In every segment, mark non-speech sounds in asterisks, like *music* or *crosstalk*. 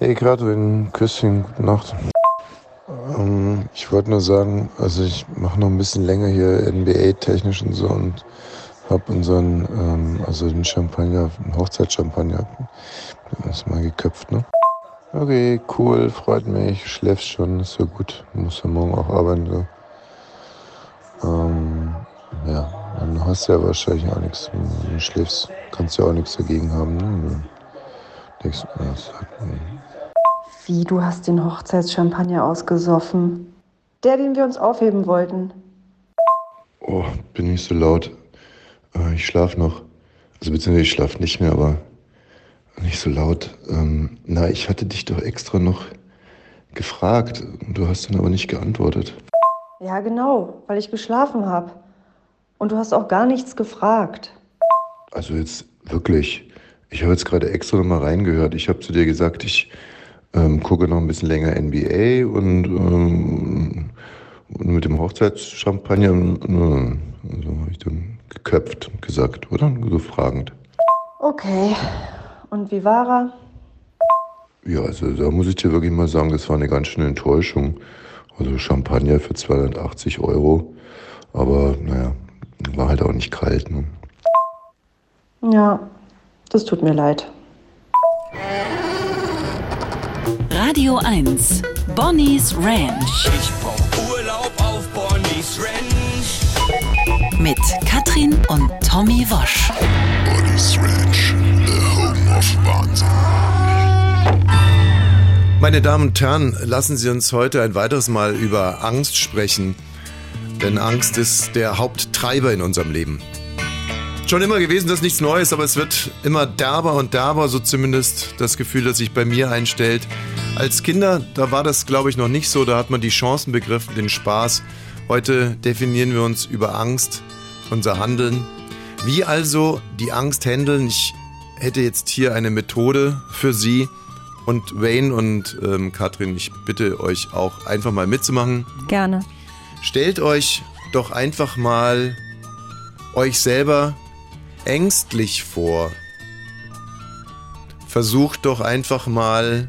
Hey Katrin, Küsschen, gute Nacht. Ähm, ich wollte nur sagen, also ich mache noch ein bisschen länger hier NBA-technisch und so und habe unseren, ähm, also den Champagner, den Hochzeitschampagner, das mal geköpft, ne? Okay, cool, freut mich, schläfst schon, ist ja gut, muss ja morgen auch arbeiten, so. Ähm, ja, dann hast du ja wahrscheinlich auch nichts, du schläfst, kannst ja auch nichts dagegen haben, ne? Denkst, ja, ist halt, Wie, du hast den Hochzeitschampagner ausgesoffen? Der, den wir uns aufheben wollten. Oh, bin nicht so laut. Äh, Ich schlafe noch. Also beziehungsweise ich schlafe nicht mehr, aber nicht so laut. Ähm, na, ich hatte dich doch extra noch gefragt. Du hast dann aber nicht geantwortet. Ja, genau, weil ich geschlafen habe. Und du hast auch gar nichts gefragt. Also jetzt wirklich. Ich habe jetzt gerade extra noch mal reingehört. Ich habe zu dir gesagt, ich ähm, gucke noch ein bisschen länger NBA und, ähm, und mit dem Hochzeitschampagner, äh, also habe ich dann geköpft gesagt, oder? So fragend. Okay. Und wie war er? Ja, also da muss ich dir wirklich mal sagen, das war eine ganz schöne Enttäuschung. Also Champagner für 280 Euro. Aber naja, war halt auch nicht kalt. Ne? Ja, das tut mir leid. Radio 1. Bonnie's Ranch. Ich brauch Urlaub auf Bonnie's Ranch. Mit Katrin und Tommy Wosch. Bonnie's Ranch, the home of Wahnsinn. Meine Damen und Herren, lassen Sie uns heute ein weiteres Mal über Angst sprechen. Denn Angst ist der Haupttreiber in unserem Leben. Schon immer gewesen, das ist nichts Neues, aber es wird immer derber und derber, so zumindest das Gefühl, das sich bei mir einstellt. Als Kinder, da war das, glaube ich, noch nicht so, da hat man die Chancen begriffen, den Spaß. Heute definieren wir uns über Angst, unser Handeln. Wie also die Angst handeln? Ich hätte jetzt hier eine Methode für Sie. Und Wayne und ähm, Katrin, ich bitte euch auch einfach mal mitzumachen. Gerne. Stellt euch doch einfach mal euch selber ängstlich vor. Versucht doch einfach mal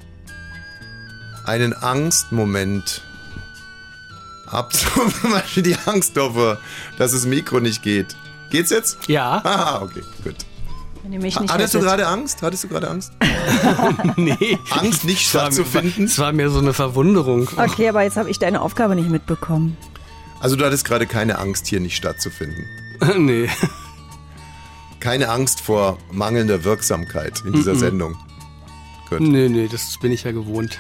einen Angstmoment abzumachen. *laughs* Die Angst davor, dass das Mikro nicht geht. Geht's jetzt? Ja. Ah, okay, gut. Wenn ihr mich nicht Hattest du gerade Angst? Hattest du gerade Angst? *laughs* nee. Angst nicht stattzufinden? es war mir so eine Verwunderung. Okay, aber jetzt habe ich deine Aufgabe nicht mitbekommen. Also du hattest gerade keine Angst, hier nicht stattzufinden. *laughs* nee. Keine Angst vor mangelnder Wirksamkeit in dieser. Sendung. Gut. Nee, nee, das bin ich ja gewohnt.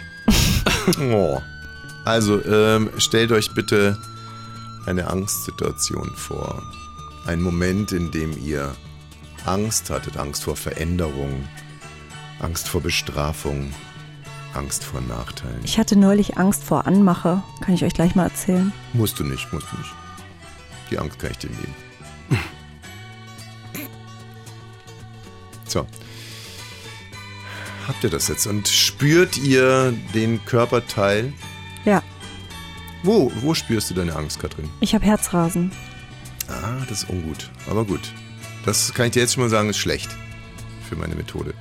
*laughs* Oh. Also, ähm, stellt euch bitte eine Angstsituation vor. Ein Moment, in dem ihr Angst hattet. Angst vor Veränderung, Angst vor Bestrafung, Angst vor Nachteilen. Ich hatte neulich Angst vor Anmache. Kann ich euch gleich mal erzählen? Musst du nicht, musst du nicht. Die Angst kann ich dir nehmen. *laughs* So. Habt ihr das jetzt? Und spürt ihr den Körperteil? Ja, Wo, wo spürst du deine Angst, Katrin? ich habe Herzrasen. Ah, das ist ungut. Aber gut. Das kann ich dir jetzt schon mal sagen, ist schlecht für meine Methode.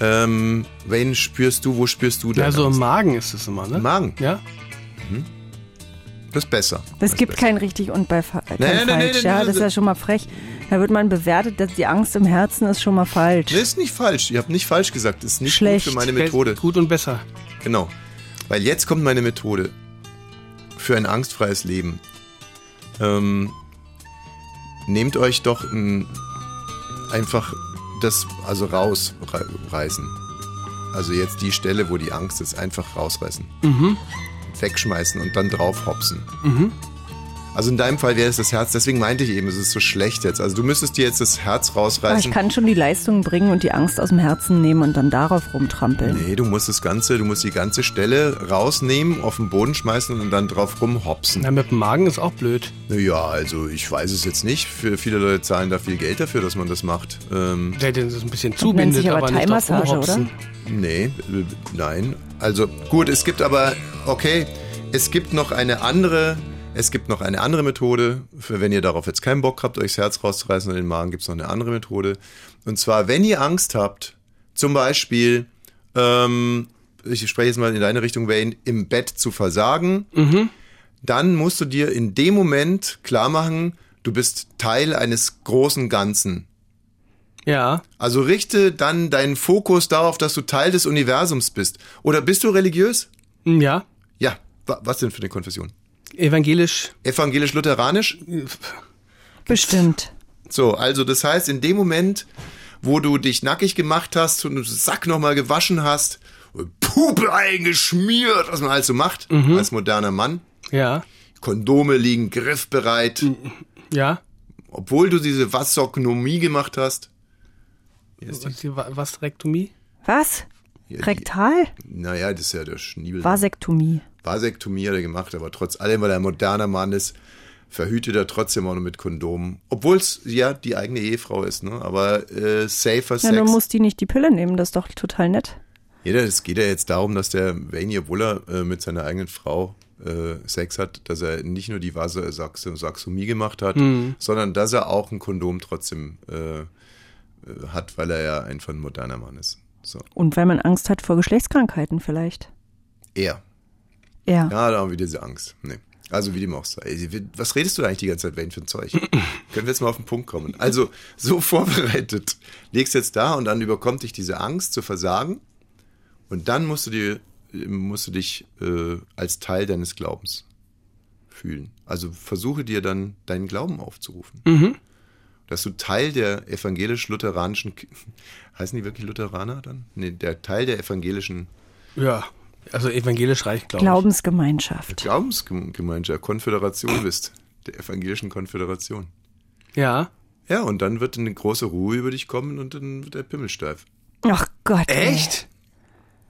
Ähm, Wayne, spürst du, wo spürst du deine Ja, so im? Magen ist es immer, ne? Im Magen? Ja. Das ist besser. Es gibt besser. kein richtig und bei fa kein Nee, nee, nee, falsch. nee, ja, nee, das ist ja schon mal frech. Da wird man bewertet, dass die Angst im Herzen ist schon mal falsch. Das ist nicht falsch. Ihr habt nicht falsch gesagt. Das ist nicht Schlecht. gut für meine Methode. Gut und besser. Genau. Weil jetzt kommt meine Methode für ein angstfreies Leben. Ähm, nehmt euch doch ein, einfach das, also rausreißen. Also jetzt die Stelle, wo die Angst ist, einfach rausreißen. Mhm. Wegschmeißen und dann drauf hopsen. Mhm. Also in deinem Fall wäre es das Herz, deswegen meinte ich eben, es ist so schlecht jetzt. Also du müsstest dir jetzt das Herz Aber ich rausreißen. kann schon die Leistung bringen und die Angst aus dem Herzen nehmen und dann darauf rumtrampeln. Nee, du musst das Ganze, du musst die ganze Stelle rausnehmen, auf den Boden schmeißen und dann drauf rumhopsen. Na, mit dem Magen ist auch blöd. Naja, also ich weiß es jetzt nicht. Für viele Leute zahlen da viel Geld dafür, dass man das macht. Ähm, Der den das ein bisschen nennt zubindet, sich aber aber nicht drauf rumhopsen. nee, äh, nein. Also gut, es gibt aber, okay, es gibt noch eine andere, es gibt noch eine andere Methode, für wenn ihr darauf jetzt keinen Bock habt, euch das Herz rauszureißen und den Magen, gibt es noch eine andere Methode. Und zwar, wenn ihr Angst habt, zum Beispiel, ähm, ich spreche jetzt mal in deine Richtung, Wayne, im Bett zu versagen, dann musst du dir in dem Moment klar machen, du bist Teil eines großen Ganzen. Ja. Also richte dann deinen Fokus darauf, dass du Teil des Universums bist. Oder bist du religiös? Ja. Ja. Wa- Was denn für eine Konfession? Evangelisch. Evangelisch-Lutheranisch? Bestimmt. So, also das heißt, in dem Moment, wo du dich nackig gemacht hast und den Sack nochmal gewaschen hast, Puppe eingeschmiert, was man halt so macht, als moderner Mann, Ja. Kondome liegen griffbereit, Ja. obwohl du diese Vasoknomie gemacht hast. Die, Was, die Wa- was Rektomie? Was? die, Rektal? naja, das ist ja der Schniebel. Vasektomie. Vasektomie hat er gemacht, aber trotz allem, weil er ein moderner Mann ist, verhütet er trotzdem auch noch mit Kondomen. Obwohl es ja die eigene Ehefrau ist, ne? Aber äh, safer Ja, Sex. du musst die nicht die Pille nehmen, das ist doch total nett. Jeder, es geht ja jetzt darum, dass der Wayne, obwohl er äh, mit seiner eigenen Frau äh, Sex hat, dass er nicht nur die Vasosaxomie gemacht hat, sondern dass er auch ein Kondom trotzdem äh, äh, hat, weil er ja einfach ein moderner Mann ist. So. Und weil man Angst hat vor Geschlechtskrankheiten vielleicht. Er. Ja. Ja, da haben wir diese Angst. Nee. Also wie dem auch sei. Was redest du da eigentlich die ganze Zeit, Wayne, für ein Zeug? *clears throat* Können wir jetzt mal auf den Punkt kommen? Also, so *laughs* vorbereitet. Legst jetzt da und dann überkommt dich diese Angst zu versagen. Und dann musst du dir, musst du dich äh, als Teil deines Glaubens fühlen. Also versuche dir dann deinen Glauben aufzurufen. Dass du Teil der evangelisch-lutheranischen, *laughs* heißen die wirklich Lutheraner dann? Nee, der Teil der evangelischen Ja. Also evangelisch reicht, glaube ich. Glaubensgemeinschaft. Glaubensgemeinschaft, Konföderation bist, der evangelischen Konföderation. Ja. Ja, und dann wird eine große Ruhe über dich kommen und dann wird der Pimmel steif. Ach Gott. ey.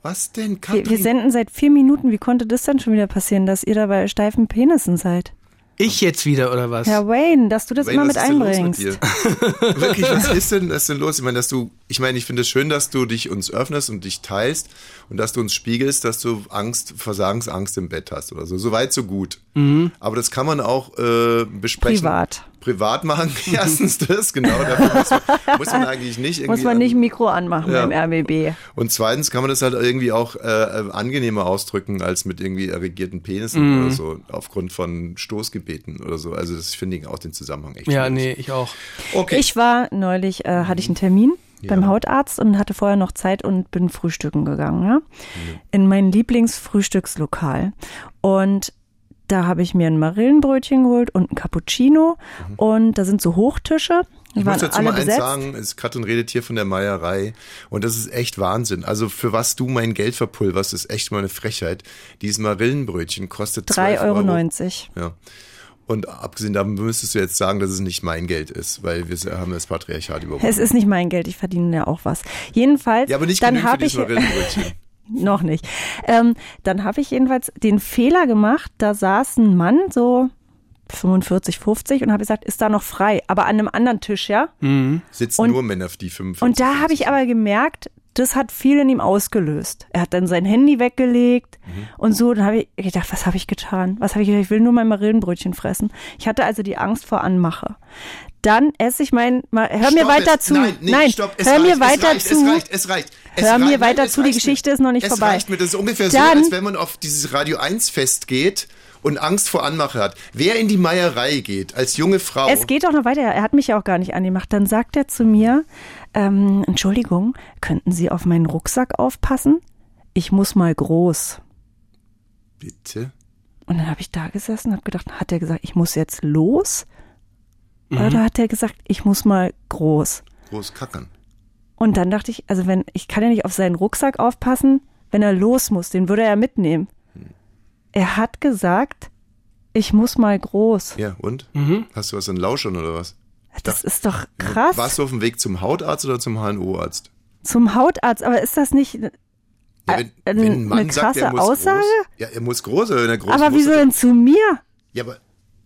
Was denn, Wir, Katrin? wir senden seit vier Minuten. Wie konnte das denn schon wieder passieren, dass ihr da bei steifen Penissen seid? Ich jetzt wieder, oder was? Ja, Wayne, dass du das Wayne, immer mit einbringst. dir? *laughs* Wirklich, was ist denn, was ist denn los? Ich meine, dass du, ich meine, ich finde es schön, dass du dich uns öffnest und dich teilst und dass du uns spiegelst, dass du Angst, Versagensangst im Bett hast oder so. Soweit, so gut. Aber das kann man auch äh, besprechen. Privat. Privat machen. *laughs* Erstens das, genau. Dafür muss man, muss man eigentlich nicht irgendwie. Muss man an- nicht Mikro anmachen Ja. beim RBB. Und zweitens kann man das halt irgendwie auch äh, äh, angenehmer ausdrücken als mit irgendwie erregierten Penissen oder so, aufgrund von Stoßgebeten oder so. Also das finde ich auch den Zusammenhang echt. Ja, schwierig. nee, ich auch. Okay. Ich war neulich, äh, hatte ich einen Termin beim Hautarzt und hatte vorher noch Zeit und bin frühstücken gegangen, ja? In mein Lieblingsfrühstückslokal. Und da habe ich mir ein Marillenbrötchen geholt und ein Cappuccino. Und da sind so Hochtische. Die ich muss dazu mal eins besetzt. sagen, es, Katrin redet hier von der Meierei und das ist echt Wahnsinn. Also für was du mein Geld verpulverst, ist echt mal eine Frechheit. Dieses Marillenbrötchen kostet 12 3,90 Euro. Ja. Und abgesehen davon müsstest du jetzt sagen, dass es nicht mein Geld ist, weil wir haben das Patriarchat überwunden. Es ist nicht mein Geld, ich verdiene ja auch was. Jedenfalls, ja, aber nicht dann habe dieses ich Marillenbrötchen. *laughs* noch nicht. Ähm, dann habe ich jedenfalls den Fehler gemacht, da saß ein Mann so 45, 50 und habe gesagt, ist da noch frei, aber an einem anderen Tisch, ja? Sitzen Und- nur Männer, die 45 Und da habe ich aber gemerkt, das hat viel in ihm ausgelöst. Er hat dann sein Handy weggelegt Mhm. und so. Dann habe ich gedacht, was habe ich getan? Was habe ich getan? Ich will nur mein Marillenbrötchen fressen. Ich hatte also die Angst vor Anmache. Dann esse ich mein, hör mir Stopp weiter es. zu. Nein, nee, stopp, es hör reicht, mir es weiter reicht, zu. Es reicht, es reicht. Es Hör mir weiter zu, die Geschichte mir. ist noch nicht es vorbei. Reicht mir. Das ist ungefähr so, Dann- als wenn man auf dieses Radio 1 Fest geht und Angst vor Anmache hat. Wer in die Meierei geht, als junge Frau. Es geht doch noch weiter. Er hat mich ja auch gar nicht angemacht. Dann sagt er zu mir, ähm, Entschuldigung, könnten Sie auf meinen Rucksack aufpassen? Ich muss mal groß. Bitte? Und dann habe ich da gesessen und habe gedacht, hat er gesagt, ich muss jetzt los? Oder hat er gesagt, ich muss mal groß? Groß kackern. Und dann dachte ich, also wenn, ich kann ja nicht auf seinen Rucksack aufpassen, wenn er los muss, den würde er mitnehmen. Er hat gesagt, ich muss mal groß. Ja, und? Hast du was in Lauschern oder was? Das ist doch krass. Warst du auf dem Weg zum Hautarzt oder zum HNO-Arzt? Zum Hautarzt, aber ist das nicht, Ja, wenn, Äh, wenn eine ein Mann sagt, er krasse muss Aussage? groß. Ja, er muss groß, aber wenn er groß aber muss. wieso denn zu mir? Ja, aber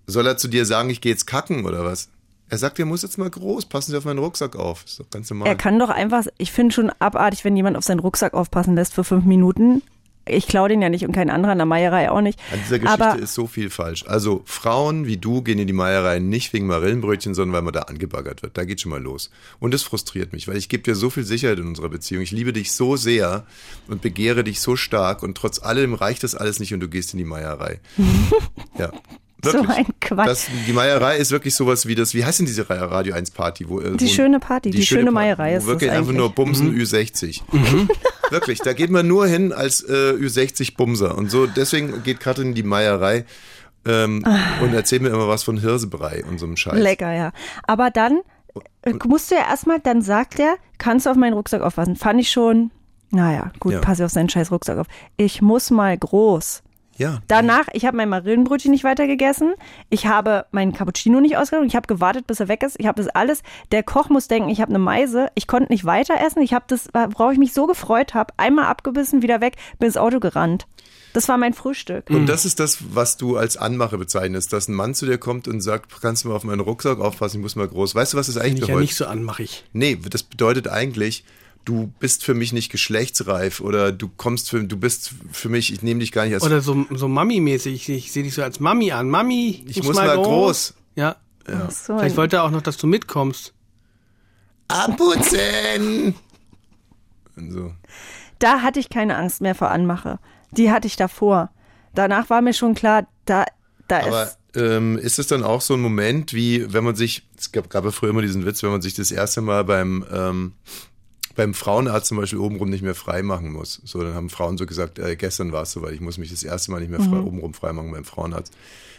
soll er zu dir sagen, ich gehe jetzt kacken oder was? Er sagt, er muss jetzt mal groß, passen Sie auf meinen Rucksack auf. Ist doch ganz normal. Er kann doch einfach, ich finde schon abartig, wenn jemand auf seinen Rucksack aufpassen lässt für fünf Minuten. ich klaue den ja nicht und kein anderer in der Meierei auch nicht. An dieser Geschichte Aber ist so viel falsch. Also Frauen wie du gehen in die Meierei nicht wegen Marillenbrötchen, sondern weil man da angebaggert wird. Da geht schon mal los. Und das frustriert mich, weil ich gebe dir so viel Sicherheit in unserer Beziehung. Ich liebe dich so sehr und begehre dich so stark und trotz allem reicht das alles nicht und du gehst in die Meierei. *laughs* ja. So Wirklich. ein Quatsch. Das, die Meierei ist wirklich sowas wie das, wie heißt denn diese Radio 1 Party? Wo, äh, Die wo- schöne Party, die schöne Meierei ist wirklich einfach nur Bumsen Ü60. *laughs* Wirklich, da geht man nur hin als äh, Ü60 Bumser. Und so, deswegen geht Katrin in die Meierei ähm, und erzählt mir immer was von Hirsebrei und so einem Scheiß. Lecker, ja. Aber dann äh, musst du ja erstmal, dann sagt er, kannst du auf meinen Rucksack aufpassen. Fand ich schon, naja, gut, Ja. pass auf seinen scheiß Rucksack auf. Ich muss mal groß. Ja. Danach, ich habe mein Marillenbrötchen nicht weiter gegessen. Ich habe meinen Cappuccino nicht ausgetrunken. Ich habe gewartet, bis er weg ist. Ich habe das alles. Der Koch muss denken, ich habe eine Meise. Ich konnte nicht weiter essen. Ich habe das, worauf ich mich so gefreut habe, einmal abgebissen, wieder weg, bin ins Auto gerannt. Das war mein Frühstück. Und das ist das, was du als Anmache bezeichnest, dass ein Mann zu dir kommt und sagt, kannst du mal auf meinen Rucksack aufpassen, ich muss mal groß. Weißt du, was das eigentlich Bin ich ja bedeutet? nicht so anmachig. Nee, das bedeutet eigentlich, du bist für mich nicht geschlechtsreif oder du kommst für, du bist für mich, ich nehme dich gar nicht als Oder so, so Mami-mäßig. Ich, ich sehe dich so als Mami an. Mami, Ich muss mal groß. Ja. Ach so, Vielleicht wollte er auch noch, dass du mitkommst. abputzen. Und so. da hatte ich keine Angst mehr vor Anmache. Die hatte ich davor. Danach war mir schon klar, da, da Aber ist. ähm, ist es dann auch so ein Moment, wie wenn man sich, es gab, gab ja früher immer diesen Witz, wenn man sich das erste Mal beim ähm, beim Frauenarzt zum Beispiel obenrum nicht mehr frei machen muss. So, dann haben Frauen so gesagt, äh, gestern war es soweit, ich muss mich das erste Mal nicht mehr frei, obenrum frei machen beim Frauenarzt.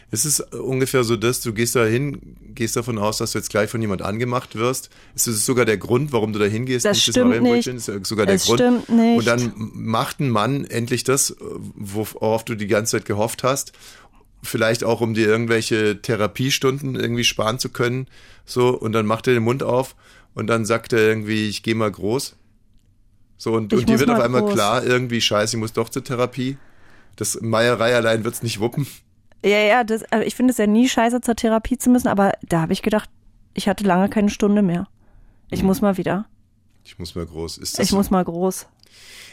Ist es ungefähr so, dass du gehst da hin, gehst davon aus, dass du jetzt gleich von jemand angemacht wirst? Ist das sogar der Grund, warum du da hingehst? Das stimmt nicht. Ist sogar der Es Grund. stimmt nicht. Und dann macht ein Mann endlich das, worauf du die ganze Zeit gehofft hast. Vielleicht auch, um dir irgendwelche Therapiestunden irgendwie sparen zu können. So, und dann macht er den Mund auf und dann sagt er irgendwie, ich gehe mal groß. So, und, und dir wird auf mal einmal groß. klar, irgendwie, scheiße, ich muss doch zur Therapie. Das Meierei allein wird's nicht wuppen. Ja, ja, das, also ich finde es ja nie scheiße, zur Therapie zu müssen, aber da habe ich gedacht, ich hatte lange keine Stunde mehr. Ich muss mal wieder. Ich muss mal groß. Ist das Ich muss mal groß.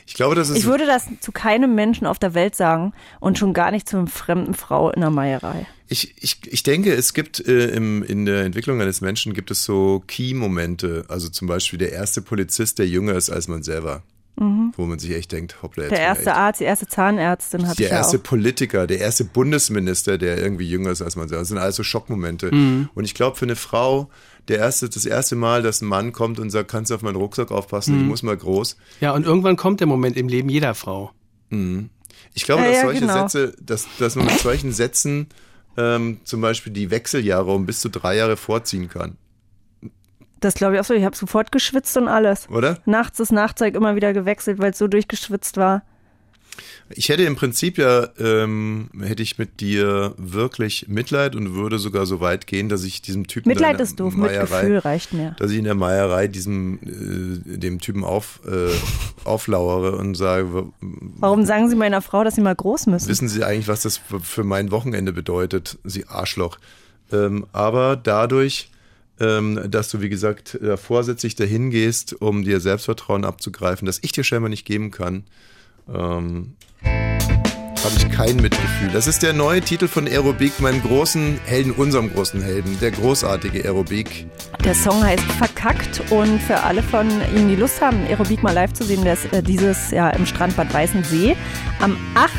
ich glaube, das ist. Ich würde das zu keinem Menschen auf der Welt sagen und schon gar nicht zu einer fremden Frau in der Meierei. Ich, ich, ich denke, es gibt äh, im, in der Entwicklung eines Menschen gibt es so Key-Momente. Also zum Beispiel der erste Polizist, der jünger ist als man selber. Wo man sich echt denkt, hoppla, jetzt Mhm. Der erste echt. Arzt, die erste Zahnärztin hatte Der ich ja erste auch. Politiker, der erste Bundesminister, der irgendwie jünger ist als man selber. Das sind alles so Schockmomente. Mhm. Und ich glaube, für eine Frau, der erste, das erste Mal, dass ein Mann kommt und sagt, kannst du auf meinen Rucksack aufpassen, Mhm. ich muss mal groß. Ja, und irgendwann kommt der Moment im Leben jeder Frau. Ich glaube, Ja, dass ja, solche genau. Sätze, dass, dass man mit solchen Sätzen ähm, zum Beispiel die Wechseljahre um bis zu drei Jahre vorziehen kann. Das glaube ich auch so. Ich habe sofort geschwitzt und alles. Oder? Nachts das Nachzeug immer wieder gewechselt, weil es so durchgeschwitzt war. Ich hätte im Prinzip ja, ähm, hätte ich mit dir wirklich Mitleid und würde sogar so weit gehen, dass ich diesem Typen Mitleid ist doof, Meierei- Mitgefühl reicht mir. dass ich in der Meierei diesem äh, dem Typen auf, äh, auflauere und sage, Warum sagen Sie meiner Frau, dass sie mal groß müssen? wissen Sie eigentlich, was das für- mein Wochenende bedeutet, Sie Arschloch. Ähm, aber dadurch, ähm, dass du, wie gesagt, vorsätzlich dahin gehst, um dir Selbstvertrauen abzugreifen, das ich dir scheinbar nicht geben kann, ähm, habe ich kein Mitgefühl. Das ist der neue Titel von Aerobik, meinem großen Helden, unserem großen Helden, der großartige Aerobik. Der Song heißt Verkackt und für alle von Ihnen, die Lust haben, Aerobik mal live zu sehen, der ist äh, dieses Jahr im Strandbad Weißensee. Am 8.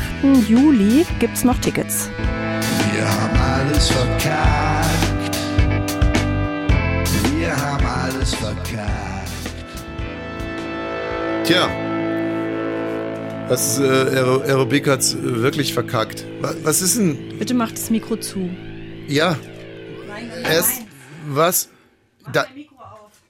Juli gibt's noch Tickets. Wir haben alles verkackt. Wir haben alles verkackt. Tja, das äh, Aero- Aerobik hat's wirklich verkackt. Was, was ist denn? Bitte macht das Mikro zu. Ja, erst was? Da,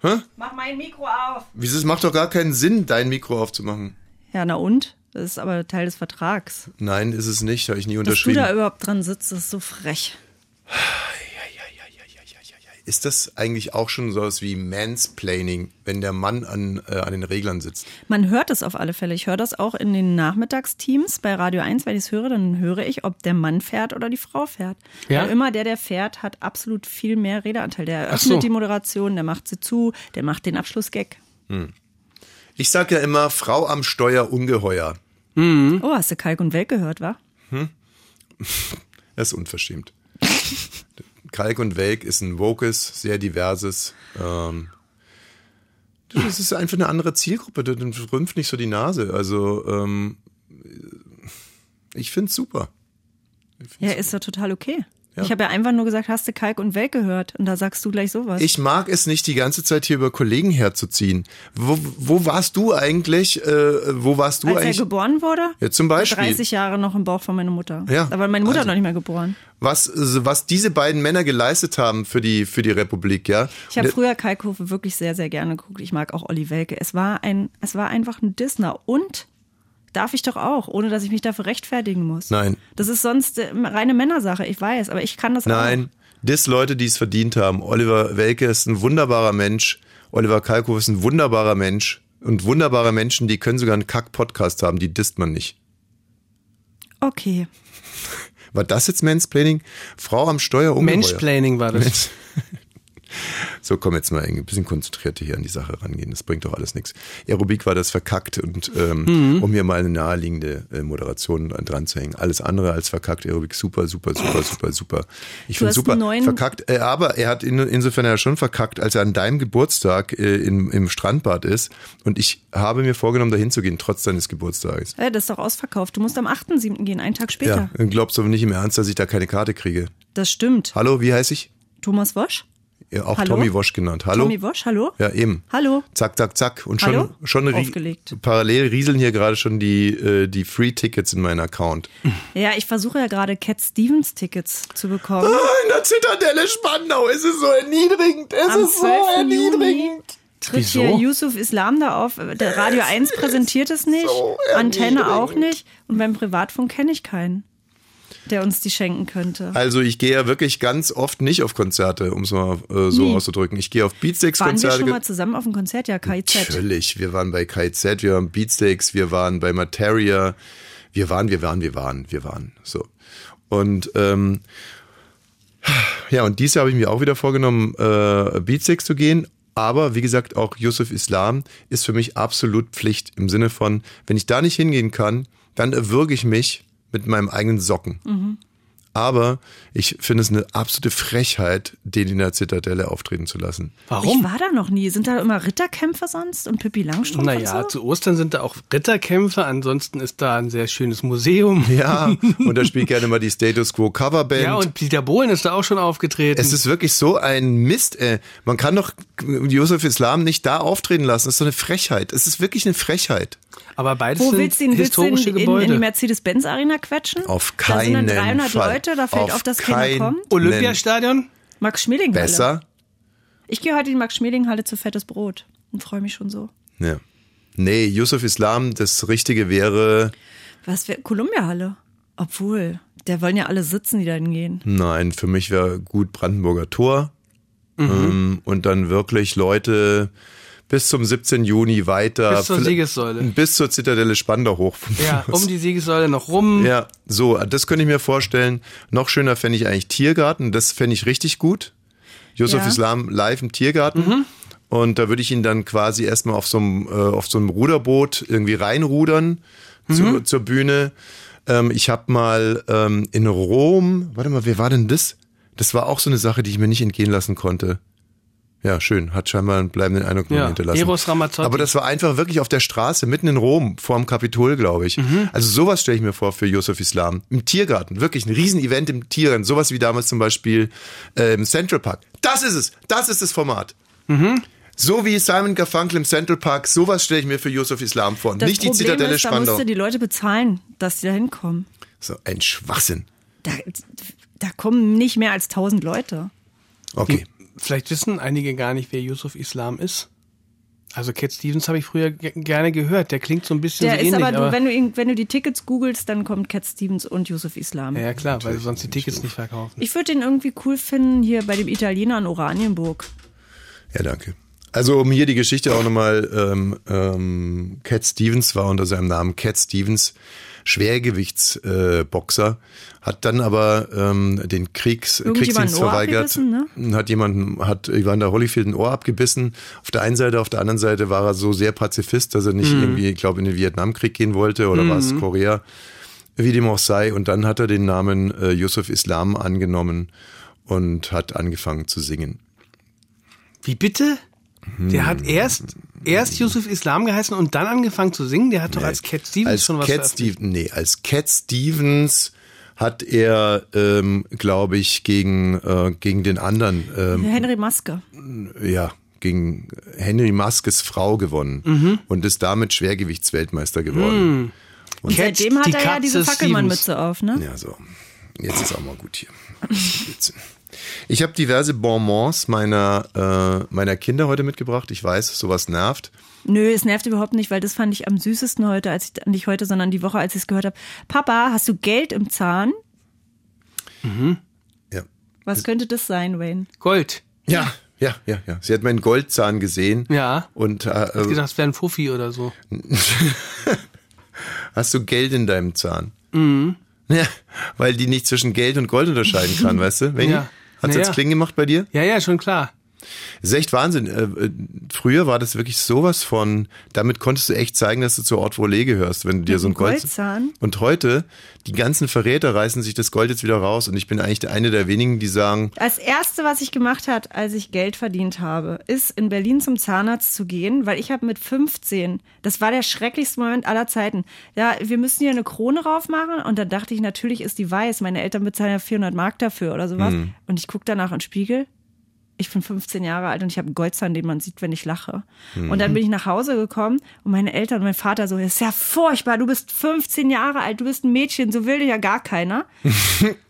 Hä? Mach mein Mikro auf. wieso? Es macht doch gar keinen Sinn, dein Mikro aufzumachen. Ja, na und? Das ist aber Teil des Vertrags. Nein, ist es nicht. Habe ich nie Dass du unterschrieben. da überhaupt dran sitzt, ist so frech. Ist das eigentlich auch schon sowas wie Mansplaining, wenn der Mann an, äh, an den Reglern sitzt? Man hört es auf alle Fälle. Ich höre das auch in den Nachmittagsteams bei Radio 1, wenn ich es höre, dann höre ich, ob der Mann fährt oder die Frau fährt. Ja? Weil immer der, der fährt, hat absolut viel mehr Redeanteil. Der eröffnet so. die Moderation, der macht sie zu, der macht den Abschlussgag. Ich sag ja immer, Frau am Steuer ungeheuer. Oh, hast du Kalk und Welk gehört, wa? *laughs* Das ist unverschämt. *laughs* Kalk und Welk ist ein wokes, sehr diverses. Ähm, das ist einfach eine andere Zielgruppe. Das rümpft nicht so die Nase. Also ähm, ich find's super. Ja, ist doch total okay. Ja. Ich habe ja einfach nur gesagt, hast du Kalk und Welk gehört? Und da sagst du gleich sowas. Ich mag es nicht, die ganze Zeit hier über Kollegen herzuziehen. Wo, wo warst du eigentlich? Äh, wo warst du Als er eigentlich? geboren wurde? Ja, zum Beispiel. 30 Jahre noch im Bauch von meiner Mutter. Ja, Da war meine Mutter also. noch nicht mehr geboren. Was, was diese beiden Männer geleistet haben für die, für die Republik, ja? Ich habe Und- früher Kalkofe wirklich sehr, sehr gerne geguckt. Ich mag auch Olli Welke. Es war ein, es war einfach ein Disner. Und darf ich doch auch, ohne dass ich mich dafür rechtfertigen muss. Nein. Das ist sonst äh, reine Männersache, ich weiß, aber ich kann das auch. Nein, das Leute, die es verdient haben. Oliver Welke ist ein wunderbarer Mensch. Oliver Kalkow ist ein wunderbarer Mensch. Und wunderbare Menschen, die können sogar einen Kack-Podcast haben, die disst man nicht. Okay. *laughs* War das jetzt Mansplaining? Frau am Steuer. Menschplaining war das. Mensch. So, komm jetzt mal ein bisschen konzentrierter hier an die Sache rangehen. Das bringt doch alles nichts. Aerobik war das verkackt und ähm, Mhm. um hier mal eine naheliegende äh, Moderation dran zu hängen. Alles andere als verkackt. Aerobik super, super, super, super, super. Ich finde super verkackt. Äh, aber er hat in, insofern ja schon verkackt, als er an deinem Geburtstag äh, im, im Strandbad ist. Und ich habe mir vorgenommen, dahin zu gehen, trotz deines Geburtstages. Ja, das ist doch ausverkauft. Du musst am 8.7. gehen, einen Tag später. Ja, glaubst du aber nicht im Ernst, dass ich da keine Karte kriege? Das stimmt. Hallo, wie heiße ich? Thomas Wosch? Ja, auch Hallo? Tommy Wosch genannt. Hallo? Tommy Wosch, hallo? Ja, eben. Hallo? Zack, zack, zack. Und schon, Hallo? schon Aufgelegt. parallel rieseln hier gerade schon die, äh, die Free-Tickets in meinen Account. Ja, ich versuche ja gerade Cat Stevens Tickets zu bekommen. Ah, in der Zitadelle Spandau ist es so erniedrigend. Es Am ist so 12. Juni erniedrigend. tritt Wieso? hier Yusuf Islam da auf. Der Radio 1 präsentiert es *laughs* nicht, So Antenne auch erniedrigend. nicht und beim Privatfunk kenne ich keinen, der uns die schenken könnte. Also ich gehe ja wirklich ganz oft nicht auf Konzerte, um es mal äh, so Nie. auszudrücken. Ich gehe auf Waren wir Beatsteaks-Konzerte. schon mal zusammen auf dem Konzert? Ja, KIZ. Natürlich. Wir waren bei KZ, wir waren Beatsteaks, wir waren bei Materia. Wir waren, wir waren, wir waren, wir waren. So. Und ähm, ja, und dieses Jahr habe ich mir auch wieder vorgenommen, äh, Beatsteaks zu gehen. Aber wie gesagt, auch Yusuf Islam ist für mich absolut Pflicht im Sinne von, wenn ich da nicht hingehen kann, dann erwürge ich mich mit meinem eigenen Socken. Mhm. Aber ich finde es eine absolute Frechheit, den in der Zitadelle auftreten zu lassen. Ich Warum? war da noch nie. Sind da immer Ritterkämpfe sonst und Pippi Langstrumpf Naja, so? zu Ostern sind da auch Ritterkämpfe, ansonsten ist da ein sehr schönes Museum. Ja, *laughs* und da spielt gerne mal die Status Quo Coverband. Ja, und Peter Bohlen ist da auch schon aufgetreten. es ist wirklich so ein Mist, ey. Man kann doch Josef Islam nicht da auftreten lassen. Das ist so eine Frechheit. Es ist wirklich eine Frechheit. Aber beides Wo sind willst du ihn, willst du ihn historische in, in Gebäude. die Mercedes-Benz-Arena quetschen? Auf Da sind keinen dann 300 Fall. Leute, da fällt Auf auf, dass keiner keinen- kommt. Olympiastadion? Max Schmeling Besser? Ich gehe heute in die Max Schmeling Halle zu Fettes Brot und freue mich schon so. Ja. Nee, Yusuf Islam, das Richtige wäre, Was wäre Columbia Halle? Obwohl, der wollen ja alle sitzen, die da hingehen. nein, für mich wäre gut Brandenburger Tor. Mhm. Ähm, und dann wirklich Leute bis zum 17. Juni weiter. Bis zur Siegessäule. Bis zur Zitadelle Spandau hoch. Ja, *laughs* um die Siegessäule noch rum. Ja, so, das könnte ich mir vorstellen. Noch schöner fände ich eigentlich Tiergarten. Das fände ich richtig gut. Yusuf Ja. Islam live im Tiergarten. Mhm. Und da würde ich ihn dann quasi erstmal auf so einem, äh, auf so einem Ruderboot irgendwie reinrudern Mhm. zu, zur Bühne. Ähm, ich habe mal ähm, in Rom, warte mal, wer war denn das? Das war auch so eine Sache, die ich mir nicht entgehen lassen konnte. Ja, schön. Hat scheinbar einen bleibenden Eindruck Ja, hinterlassen. Eros Ramazzotti. Aber das war einfach wirklich auf der Straße, mitten in Rom, vorm Kapitol, glaube ich. Mhm. Also sowas stelle ich mir vor für Yusuf Islam. Im Tiergarten, wirklich ein Riesenevent im Tiergarten. Sowas wie damals zum Beispiel äh, im Central Park. Das ist es. Das ist das Format. Mhm. So wie Simon Garfunkel im Central Park, sowas stelle ich mir für Yusuf Islam vor. Das Nicht die Problem Zitadelle ist, da Spandau. musst du die Leute bezahlen, dass sie da hinkommen. So ein Schwachsinn. Da, da kommen nicht mehr als 1000 Leute. Okay. Vielleicht wissen einige gar nicht, wer Yusuf Islam ist. Also Cat Stevens habe ich früher ge- gerne gehört. Der klingt so ein bisschen Der so ist ähnlich. aber, du, wenn, du ihn, wenn du die Tickets googelst, dann kommt Cat Stevens und Yusuf Islam. ja, ja, klar, weil sie sonst die Tickets nicht verkaufen. Ich würde den irgendwie cool finden hier bei dem Italiener in Oranienburg. Ja, danke. Also um hier die Geschichte auch nochmal, ähm, ähm, Cat Stevens war unter seinem Namen Cat Stevens Schwergewichtsboxer, äh, hat dann aber ähm, den Kriegs, Kriegsdienst verweigert, abgebissen, hat jemanden, hat Evander Holyfield ein Ohr abgebissen. Auf der einen Seite, auf der anderen Seite war er so sehr Pazifist, dass er nicht irgendwie, ich glaube, in den Vietnamkrieg gehen wollte oder war es Korea, wie dem auch sei. Und dann hat er den Namen äh, Yusuf Islam angenommen und hat angefangen zu singen. Wie bitte? Der hat erst, erst Yusuf Islam geheißen und dann angefangen zu singen. Der hat doch als Cat Stevens als schon was Cat. Stevens, nee, als Cat Stevens hat er, ähm, glaube ich, gegen, äh, gegen den anderen, ähm, Henry Maske. ja, gegen Henry Maskes Frau gewonnen Mhm. und ist damit Schwergewichtsweltmeister geworden. Und Cat, seitdem hat er ja Katze diese Stevens. Fackelmannmütze auf, ne? Ja, so. Jetzt ist auch mal gut hier. *laughs* Ich habe diverse Bonbons meiner, äh, meiner Kinder heute mitgebracht. Ich weiß, sowas nervt. Nö, es nervt überhaupt nicht, weil das fand ich am süßesten heute, als ich, nicht heute, sondern die Woche, als ich es gehört habe. Papa, hast du Geld im Zahn? Ja. Was könnte das sein, Wayne? Gold. Ja, ja, ja, ja. Sie hat meinen Goldzahn gesehen. Ja. Und äh, Ich hab gedacht, es wäre ein Fuffi oder so. *laughs* hast du Geld in deinem Zahn? Mhm. Ja, weil die nicht zwischen Geld und Gold unterscheiden kann, weißt du? Ja. Hat's Na jetzt ja. Kling gemacht bei dir? Ja, ja, schon klar. Ist echt Wahnsinn. Äh, äh, Früher war das wirklich sowas von, damit konntest du echt zeigen, dass du zur Ort Volée gehörst, wenn du dir Mit so ein Gold. Goldzahn? Und heute, die ganzen Verräter reißen sich das Gold jetzt wieder raus und ich bin eigentlich der eine der wenigen, die sagen, Als erste, was ich gemacht hat, als ich Geld verdient habe, ist in Berlin zum Zahnarzt zu gehen, weil ich habe mit 15, das war der schrecklichste Moment aller Zeiten. Ja, wir müssen hier eine Krone raufmachen und dann dachte ich, natürlich ist die weiß. Meine Eltern bezahlen ja 400 Mark dafür oder sowas. Und ich gucke danach in den Spiegel. Ich bin 15 Jahre alt und ich habe einen Goldzahn, den man sieht, wenn ich lache. Und dann bin ich nach Hause gekommen und meine Eltern und mein Vater so, das ist ja furchtbar, du bist 15 Jahre alt, du bist ein Mädchen, so will dich ja gar keiner. *laughs*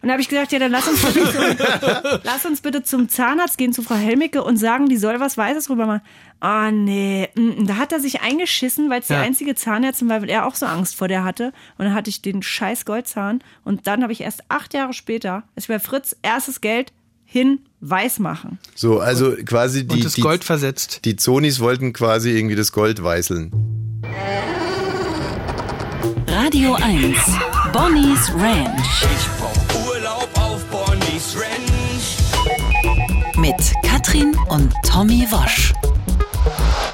Und da habe ich gesagt, ja, dann lass uns, bitte zum, *laughs* lass uns bitte zum Zahnarzt gehen, zu Frau Helmicke und sagen, die soll was Weißes rüber machen. Ah, nee. mm, Da hat er sich eingeschissen, weil es Ja. die einzige Zahnärztin war, weil er auch so Angst vor der hatte. Und dann hatte ich den scheiß Goldzahn. Und dann habe ich erst acht Jahre später, als ich bei Fritz erstes Geld hin weiß machen. so, also quasi die, Und das die, Gold versetzt. die Zonis wollten quasi irgendwie das Gold weißeln. Radio 1. Bonnie's Ranch Ich brauch Urlaub auf Bonnie's Ranch. mit Katrin und Tommy Wosch.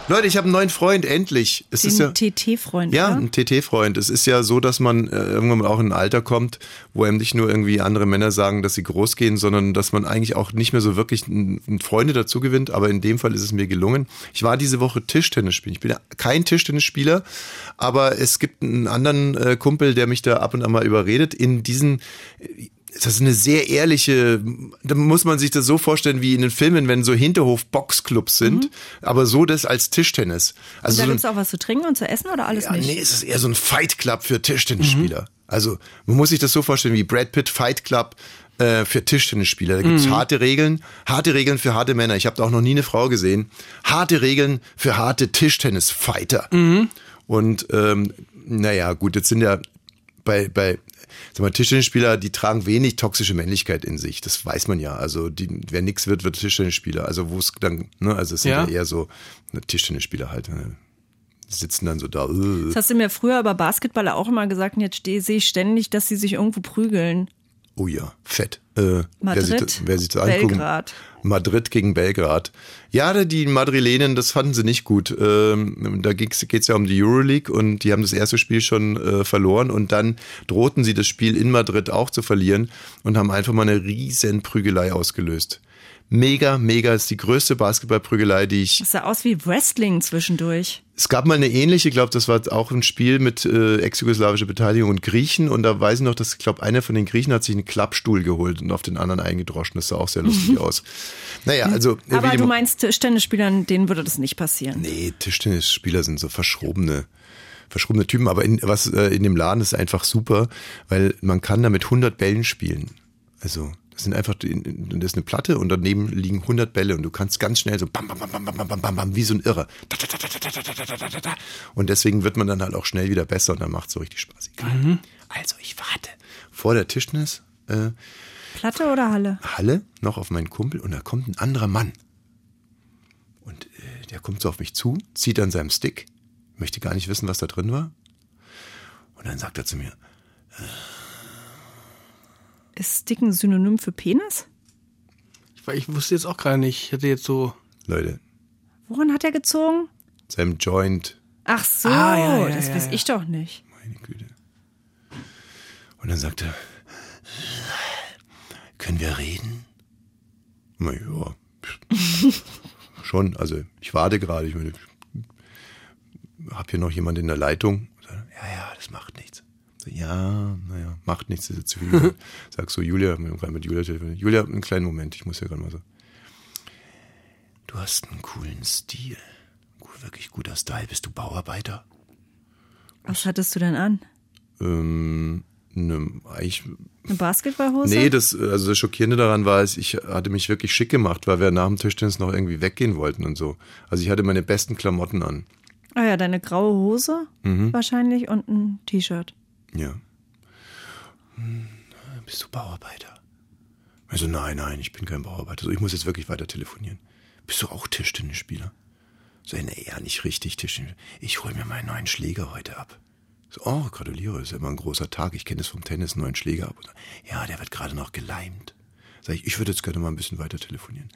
Leute, ich habe einen neuen Freund, endlich. Es ist ja, Den TT-Freund. Ja, ein TT-Freund. Es ist ja so, dass man äh, irgendwann mal auch in ein Alter kommt, wo einem nicht nur irgendwie andere Männer sagen, dass sie groß gehen, sondern dass man eigentlich auch nicht mehr so wirklich n- n- Freunde dazu gewinnt. Aber in dem Fall ist es mir gelungen. Ich war diese Woche Tischtennis spielen. Ich bin ja kein Tischtennisspieler, aber es gibt einen anderen äh, Kumpel, der mich da ab und an mal überredet. In diesen das ist eine sehr ehrliche, da muss man sich das so vorstellen wie in den Filmen, wenn so Hinterhof-Boxclubs sind, aber so das als Tischtennis. Und Also da so gibt's auch was zu trinken und zu essen oder alles ja, nicht? nee, es ist eher so ein Fight Club für Tischtennisspieler. Also man muss sich das so vorstellen wie Brad Pitt Fight Club äh, für Tischtennisspieler. Da gibt's harte Regeln, harte Regeln für harte Männer. Ich habe da auch noch nie eine Frau gesehen. Harte Regeln für harte Tischtennisfighter. Und ähm, naja, gut, jetzt sind ja bei, bei sag mal, Tischtennisspieler, die tragen wenig toxische Männlichkeit in sich. Das weiß man ja. Also die, wer nix wird, wird Tischtennisspieler. Also wo es dann, ne, also es sind ja, Ja. eher so ne, Tischtennisspieler halt. Ne. Die sitzen dann so da. äh. Das hast du mir früher über Basketballer auch immer gesagt und jetzt sehe ich ständig, dass sie sich irgendwo prügeln. Oh ja, fett. Äh, wer Madrid, sich, das- wer sich das angucken, Belgrad. Madrid gegen Belgrad. Ja, die Madrilenen, das fanden sie nicht gut. Ähm, da geht es ja um die Euroleague und die haben das erste Spiel schon äh, verloren und dann drohten sie das Spiel in Madrid auch zu verlieren und haben einfach mal eine riesen Prügelei ausgelöst. Mega, mega, ist die größte Basketballprügelei, die ich Das sah aus wie Wrestling zwischendurch. es gab mal eine ähnliche, ich glaube, das war auch ein Spiel mit äh, ex-jugoslawischer Beteiligung und Griechen. Und da weiß ich noch, dass ich glaube, einer von den Griechen hat sich einen Klappstuhl geholt und auf den anderen eingedroschen. Das sah auch sehr lustig *laughs* aus. Naja, also. Aber du meinst, Tischtennisspielern, denen würde das nicht passieren. Nee, Tischtennisspieler sind so verschrobene, verschrobene Typen. Aber in, was äh, in dem Laden ist einfach super, weil man kann da mit 100 Bällen spielen. Also das sind einfach, das ist eine Platte und daneben liegen 100 Bälle und du kannst ganz schnell so bam, bam, bam, bam, bam, bam, bam, bam, wie so ein Irrer. Da, da, da, da, da, da, da, da, da, da. Und deswegen wird man dann halt auch schnell wieder besser und dann macht so richtig Spaß. Egal. Also ich warte vor der Tischtennis äh, Platte oder Halle? Halle noch auf meinen Kumpel und da kommt ein anderer Mann. Und äh, der kommt so auf mich zu, zieht an seinem Stick, möchte gar nicht wissen, was da drin war. Und dann sagt er zu mir, Ist Stick ein Synonym für Penis? Ich, ich wusste jetzt auch gerade nicht. Ich hätte jetzt so. Leute, Woran hat er gezogen? seinem Joint, Ach so, Ah, ja, ja, das ja, weiß ja. ich doch nicht. meine Güte. Und dann sagt er, können wir reden? Na ja, *laughs* schon. Also ich warte gerade. Ich meine, habe hier noch jemand in der Leitung. Ja, ja, das macht nichts. So, ja, naja, macht nichts, ist zu viel. *laughs* Sag so, Julia, wir haben gerade mit Julia telefoniert. Julia, einen kleinen Moment, ich muss ja gerade mal so. Du hast einen coolen Stil. Gut, Wirklich guter Style. Bist du Bauarbeiter? Was hattest du denn an? Ähm, ne, eigentlich Eine Basketballhose? Nee, das, also das Schockierende daran war, ist, ich hatte mich wirklich schick gemacht, weil wir nach dem Tischtennis noch irgendwie weggehen wollten und so. Also ich hatte meine besten Klamotten an. Ah ja, deine graue Hose Mhm. wahrscheinlich und ein T-Shirt. Ja. Hm, Bist du Bauarbeiter? Also nein, nein, ich bin kein Bauarbeiter. So, ich muss jetzt wirklich weiter telefonieren. Bist du auch Tischtennisspieler? So, nee, ja, nicht richtig Tischtennis. Ich hol mir meinen neuen Schläger heute ab. So, oh, gratuliere, ist ja immer ein großer Tag. Ich kenne das vom Tennis, einen neuen Schläger ab. Ja, der wird gerade noch geleimt. Sag ich, ich würde jetzt gerne mal ein bisschen weiter telefonieren.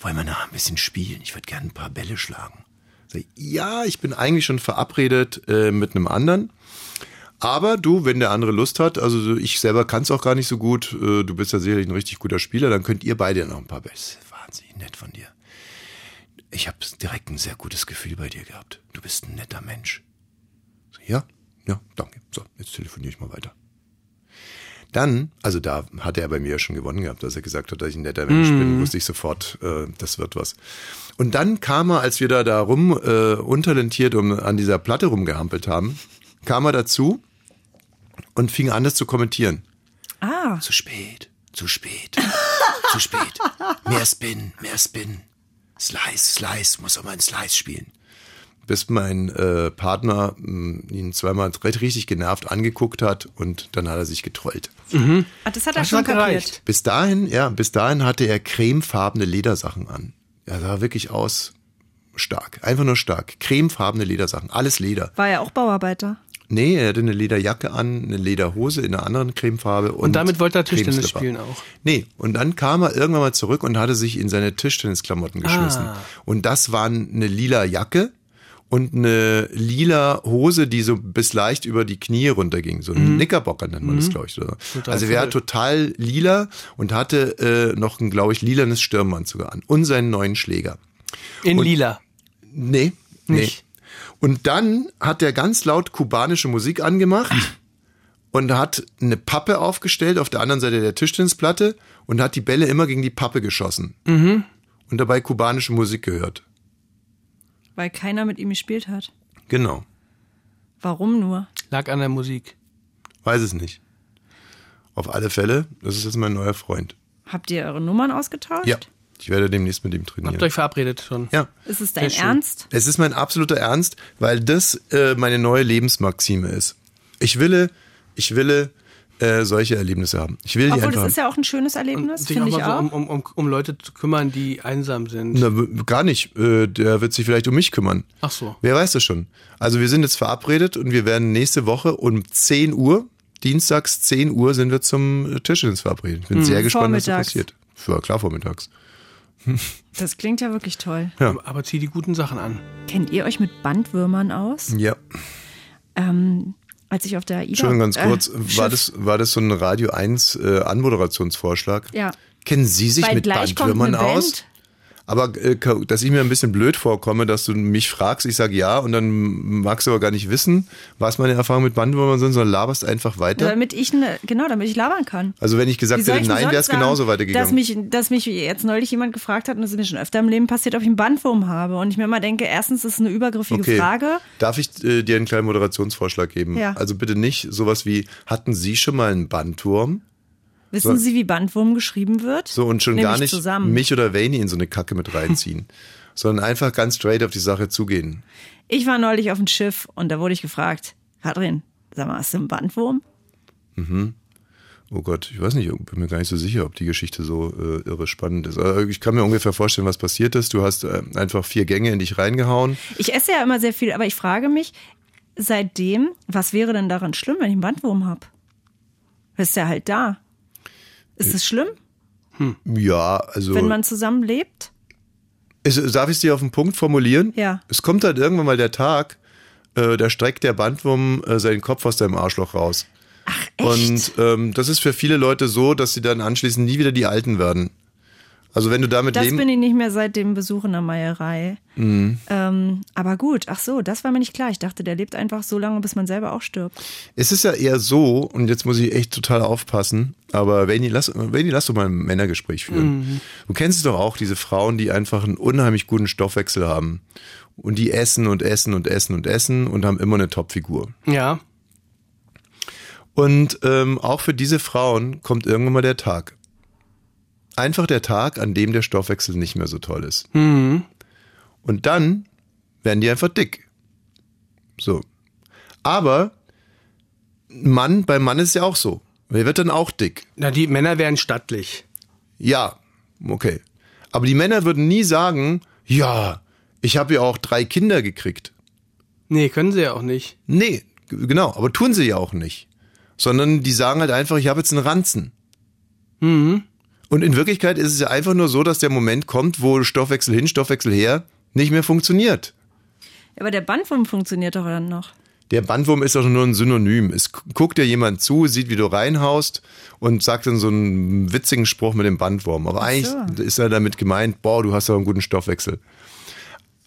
Wollen wir noch ein bisschen spielen? Ich würde gerne ein paar Bälle schlagen. Sag ich, ja, ich bin eigentlich schon verabredet äh, mit einem anderen. Aber du, wenn der andere Lust hat, also ich selber kann es auch gar nicht so gut, äh, du bist ja sicherlich ein richtig guter Spieler, dann könnt ihr beide noch ein paar Bälle. Wahnsinnig nett von dir. Ich habe direkt ein sehr gutes Gefühl bei dir gehabt. Du bist ein netter Mensch. Ja, ja, danke. So, jetzt telefoniere ich mal weiter. Dann, also da hatte er bei mir ja schon gewonnen gehabt, als er gesagt hat, dass ich ein netter Mensch bin, wusste ich sofort, äh, das wird was. Und dann kam er, als wir da, da rum äh, untalentiert um, an dieser Platte rumgehampelt haben, kam er dazu und fing an, das zu kommentieren. Ah, Zu spät, zu spät, zu spät. Mehr Spin, mehr Spin. Slice, Slice, muss auch mal ein Slice spielen. Bis mein äh, Partner mh, ihn zweimal richtig genervt angeguckt hat und dann hat er sich getrollt. ah, das hat er Das schon hat kapiert. gereicht. Bis dahin, ja, bis dahin hatte er cremefarbene Ledersachen an. Er sah wirklich aus stark, einfach nur stark. Cremefarbene Ledersachen, alles Leder. War ja auch Bauarbeiter. Nee, er hatte eine Lederjacke an, eine Lederhose in einer anderen Cremefarbe. Und, Und damit wollte er Tischtennis spielen auch. Nee, und dann kam er irgendwann mal zurück und hatte sich in seine Tischtennisklamotten geschmissen. Ah. Und das waren eine lila Jacke und eine lila Hose, die so bis leicht über die Knie runterging. So ein Knickerbocker nennt man das, glaube ich. Oder? Mhm. Total Also voll. total lila und hatte äh, noch ein, glaube ich, lilanes Stirnband an. Und seinen neuen Schläger. In Und- lila. Nee, nee. Und dann hat er ganz laut kubanische Musik angemacht und hat eine Pappe aufgestellt auf der anderen Seite der Tischtennisplatte und hat die Bälle immer gegen die Pappe geschossen. Und dabei kubanische Musik gehört. Weil keiner mit ihm gespielt hat. Genau. Warum nur? Lag an der Musik. Weiß es nicht. Auf alle Fälle, das ist jetzt mein neuer Freund. Habt ihr eure Nummern ausgetauscht? Ja. Ich werde demnächst mit ihm trainieren. Habt euch verabredet schon. ja. Ist es dein Sehr schön. Ernst? Es ist mein absoluter Ernst, weil das äh, meine neue Lebensmaxime ist. Ich will, ich will äh, solche Erlebnisse haben. Ich will die Obwohl, einfach. das ist ja auch ein schönes Erlebnis, auch finde ich mal so auch. um, um, um, um Leute zu kümmern, die einsam sind. Na, gar nicht. Äh, der wird sich vielleicht um mich kümmern. Ach so. Wer weiß das schon. Also wir sind jetzt verabredet und wir werden nächste Woche um 10 Uhr, dienstags 10 Uhr, sind wir zum Tischtennis verabredet. Ich bin sehr gespannt, was da passiert. Ja, klar, vormittags. Das klingt ja wirklich toll. Ja. Aber zieh die guten Sachen an. Kennt ihr euch mit Bandwürmern aus? Ja. Ähm, als ich auf der AIDA... Entschuldigung, ganz äh, kurz. war, Schiff- das, war das so ein Radio 1 äh, Anmoderationsvorschlag? Ja. Kennen Sie sich Weil mit Bandwürmern eine aus? Aber äh, dass ich mir ein bisschen blöd vorkomme, dass du mich fragst, ich sage ja und dann magst du aber gar nicht wissen, was meine Erfahrungen mit Bandwürmern sind, sondern laberst einfach weiter. Damit ich, ne, genau, damit ich labern kann. Also wenn ich gesagt hätte, nein, wäre es genauso weitergegangen. Dass mich, dass mich jetzt neulich jemand gefragt hat, und das ist mir schon öfter im Leben passiert, ob ich einen Bandwurm habe. Und ich mir immer denke, erstens ist es eine übergriffige okay. Frage. Darf ich äh, dir einen kleinen Moderationsvorschlag geben? Ja. Also bitte nicht sowas wie, hatten Sie schon mal einen Bandwurm? Wissen So. Sie, wie Bandwurm geschrieben wird? So und schon Nämlich gar nicht zusammen. mich oder Wayne in so eine Kacke mit reinziehen. *laughs* sondern einfach ganz straight auf die Sache zugehen. Ich war neulich auf dem Schiff und da wurde ich gefragt, Katrin, sag mal, hast du einen Bandwurm? Oh Gott, ich weiß nicht, bin mir gar nicht so sicher, ob die Geschichte so äh, irre spannend ist. Aber ich kann mir ungefähr vorstellen, was passiert ist. Du hast äh, einfach vier Gänge in dich reingehauen. Ich esse ja immer sehr viel, aber ich frage mich seitdem, was wäre denn daran schlimm, wenn ich einen Bandwurm habe? Ist ja halt da. Ist es schlimm, Ja, also. wenn man zusammen lebt? es, darf ich es dir auf den Punkt formulieren? Ja. Es kommt halt irgendwann mal der Tag, äh, da streckt der Bandwurm äh, seinen Kopf aus deinem Arschloch raus. Ach, echt? Und ähm, das ist für viele Leute so, dass sie dann anschließend nie wieder die Alten werden. Also wenn du damit das leben. bin ich nicht mehr seit dem Besuch in der Meierei. Mhm. Ähm, aber gut, ach so, das war mir nicht klar. Ich dachte, der lebt einfach so lange, bis man selber auch stirbt. Es ist ja eher so, und jetzt muss ich echt total aufpassen, aber Veni, lass, Veni, lass doch mal ein Männergespräch führen. Du kennst es doch auch, diese Frauen, die einfach einen unheimlich guten Stoffwechsel haben. Und die essen und essen und essen und essen und haben immer eine Topfigur. Ja. Und ähm, auch für diese Frauen kommt irgendwann mal der Tag. Einfach der Tag, an dem der Stoffwechsel nicht mehr so toll ist. Mhm. Und dann werden die einfach dick. So. Aber Mann, beim Mann ist es ja auch so. Der wird dann auch dick. Na, die Männer wären stattlich. Ja, okay. Aber die Männer würden nie sagen, ja, ich habe ja auch drei Kinder gekriegt. Nee, können sie ja auch nicht. Nee, genau, aber tun sie ja auch nicht. Sondern die sagen halt einfach, ich habe jetzt einen Ranzen. Mhm. Und in Wirklichkeit ist es ja einfach nur so, dass der Moment kommt, wo Stoffwechsel hin, Stoffwechsel her nicht mehr funktioniert. Aber der Bandwurm funktioniert doch dann noch. Der Bandwurm ist doch nur ein Synonym. Es gu- guckt dir jemand zu, sieht, wie du reinhaust und sagt dann so einen witzigen Spruch mit dem Bandwurm. Aber eigentlich so. ist er damit gemeint, boah, du hast aber einen guten Stoffwechsel.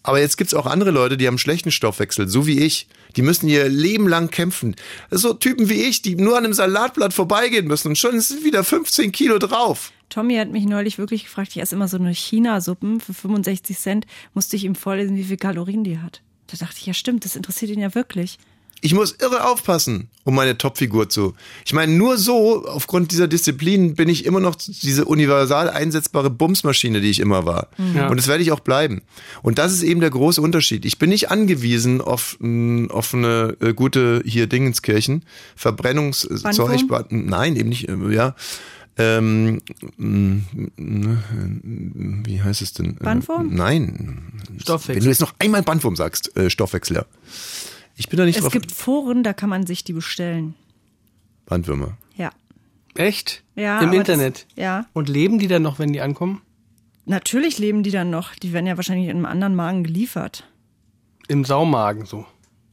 Aber jetzt gibt's auch andere Leute, die haben schlechten Stoffwechsel, so wie ich. Die müssen ihr Leben lang kämpfen. So Typen wie ich, die nur an einem Salatblatt vorbeigehen müssen und schon sind wieder 15 Kilo drauf. Tommy hat mich neulich wirklich gefragt, ich esse immer so eine China-Suppen für 65 Cent, musste ich ihm vorlesen, wie viel Kalorien die hat. Da dachte ich, ja stimmt, das interessiert ihn ja wirklich. Ich muss irre aufpassen, um meine Topfigur zu. Ich meine, nur so, aufgrund dieser Disziplin, bin ich immer noch diese universal einsetzbare Bumsmaschine, die ich immer war. Ja. Und das werde ich auch bleiben. Und das ist eben der große Unterschied. Ich bin nicht angewiesen auf, mh, auf eine äh, gute hier Dingenskirchen, Verbrennungszeug. Bandwurm? Nein, eben nicht, äh, ja. Ähm, mh, wie heißt es denn? Äh, Bandwurm? Nein. Stoffwechsel. Wenn du jetzt noch einmal Bandwurm sagst, äh, Stoffwechsel, ja. Ich bin da nicht Es drauf. gibt Foren, da kann man sich die bestellen. Bandwürmer. Ja. Echt? Ja. Im Internet. Das, ja. Und leben die dann noch, wenn die ankommen? Natürlich leben die dann noch. Die werden ja wahrscheinlich in einem anderen Magen geliefert. Im Saumagen so.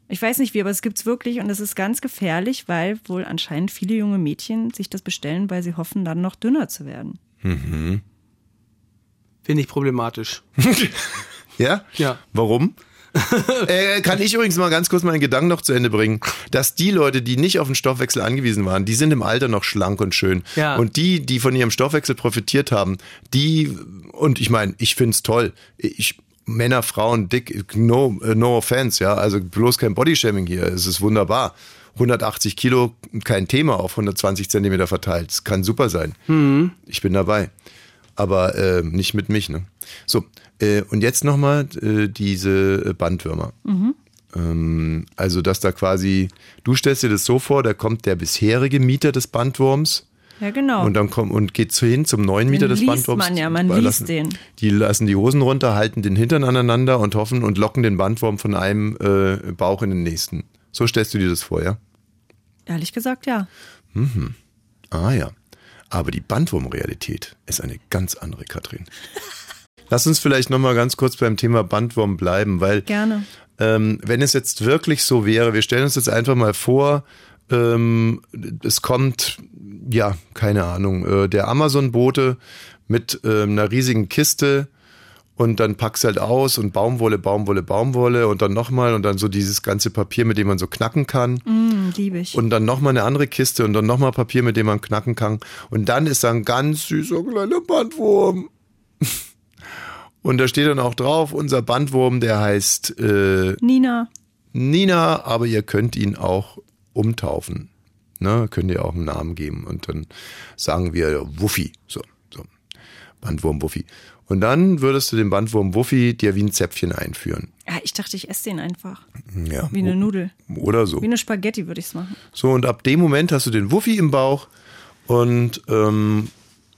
Ich weiß nicht wie, aber es gibt's wirklich und es ist ganz gefährlich, weil wohl anscheinend viele junge Mädchen sich das bestellen, weil sie hoffen, dann noch dünner zu werden. Finde ich problematisch. *laughs* Ja? Ja. Warum? *laughs* äh, kann ich übrigens mal ganz kurz meinen Gedanken noch zu Ende bringen, dass die Leute, die nicht auf den Stoffwechsel angewiesen waren, die sind im Alter noch schlank und schön. Ja. Und die, die von ihrem Stoffwechsel profitiert haben, die, und ich meine, ich find's toll. Ich, Männer, Frauen, dick, no, no offense, ja, also bloß kein Bodyshaming hier, es ist wunderbar. 180 Kilo, kein Thema auf 120 Zentimeter verteilt. Das kann super sein. Ich bin dabei. Aber äh, nicht mit mich, ne? So, und jetzt nochmal äh, diese äh, Bandwürmer. Ähm, also, dass da quasi, du stellst dir das so vor, da kommt der bisherige Mieter des Bandwurms Ja, genau. und dann kommt und geht hin zum neuen Mieter des liest Bandwurms. man ja, man Die liest lassen, den. Die lassen die Hosen runter, halten den Hintern aneinander und hoffen und locken den Bandwurm von einem äh, Bauch in den nächsten. So stellst du dir das vor, ja? Ehrlich gesagt, ja. Ah ja. Aber die Bandwurmrealität ist eine ganz andere, Katrin. *laughs* Lass uns vielleicht nochmal ganz kurz beim Thema Bandwurm bleiben, weil Gerne. ähm, wenn es jetzt wirklich so wäre, wir stellen uns jetzt einfach mal vor, ähm, es kommt, ja, keine Ahnung, äh, der Amazon-Bote mit ähm, einer riesigen Kiste und dann packst du halt aus und Baumwolle, Baumwolle, Baumwolle und dann nochmal und dann so dieses ganze Papier, mit dem man so knacken kann. Mm, liebe ich. Und dann nochmal eine andere Kiste und dann nochmal Papier, mit dem man knacken kann. Und dann ist da ein ganz süßer kleiner Bandwurm. Und da steht dann auch drauf, unser Bandwurm, der heißt äh, Nina. Nina, aber ihr könnt ihn auch umtaufen. Ne, könnt ihr auch einen Namen geben. Und dann sagen wir Wuffi. So, so. Bandwurm Wuffi. Und dann würdest du den Bandwurm Wuffi dir wie ein Zäpfchen einführen. Ja, ich dachte, ich esse den einfach. Ja. Wie eine Nudel. Oder so. Wie eine Spaghetti würde ich es machen. So, und ab dem Moment hast du den Wuffi im Bauch Und, ähm,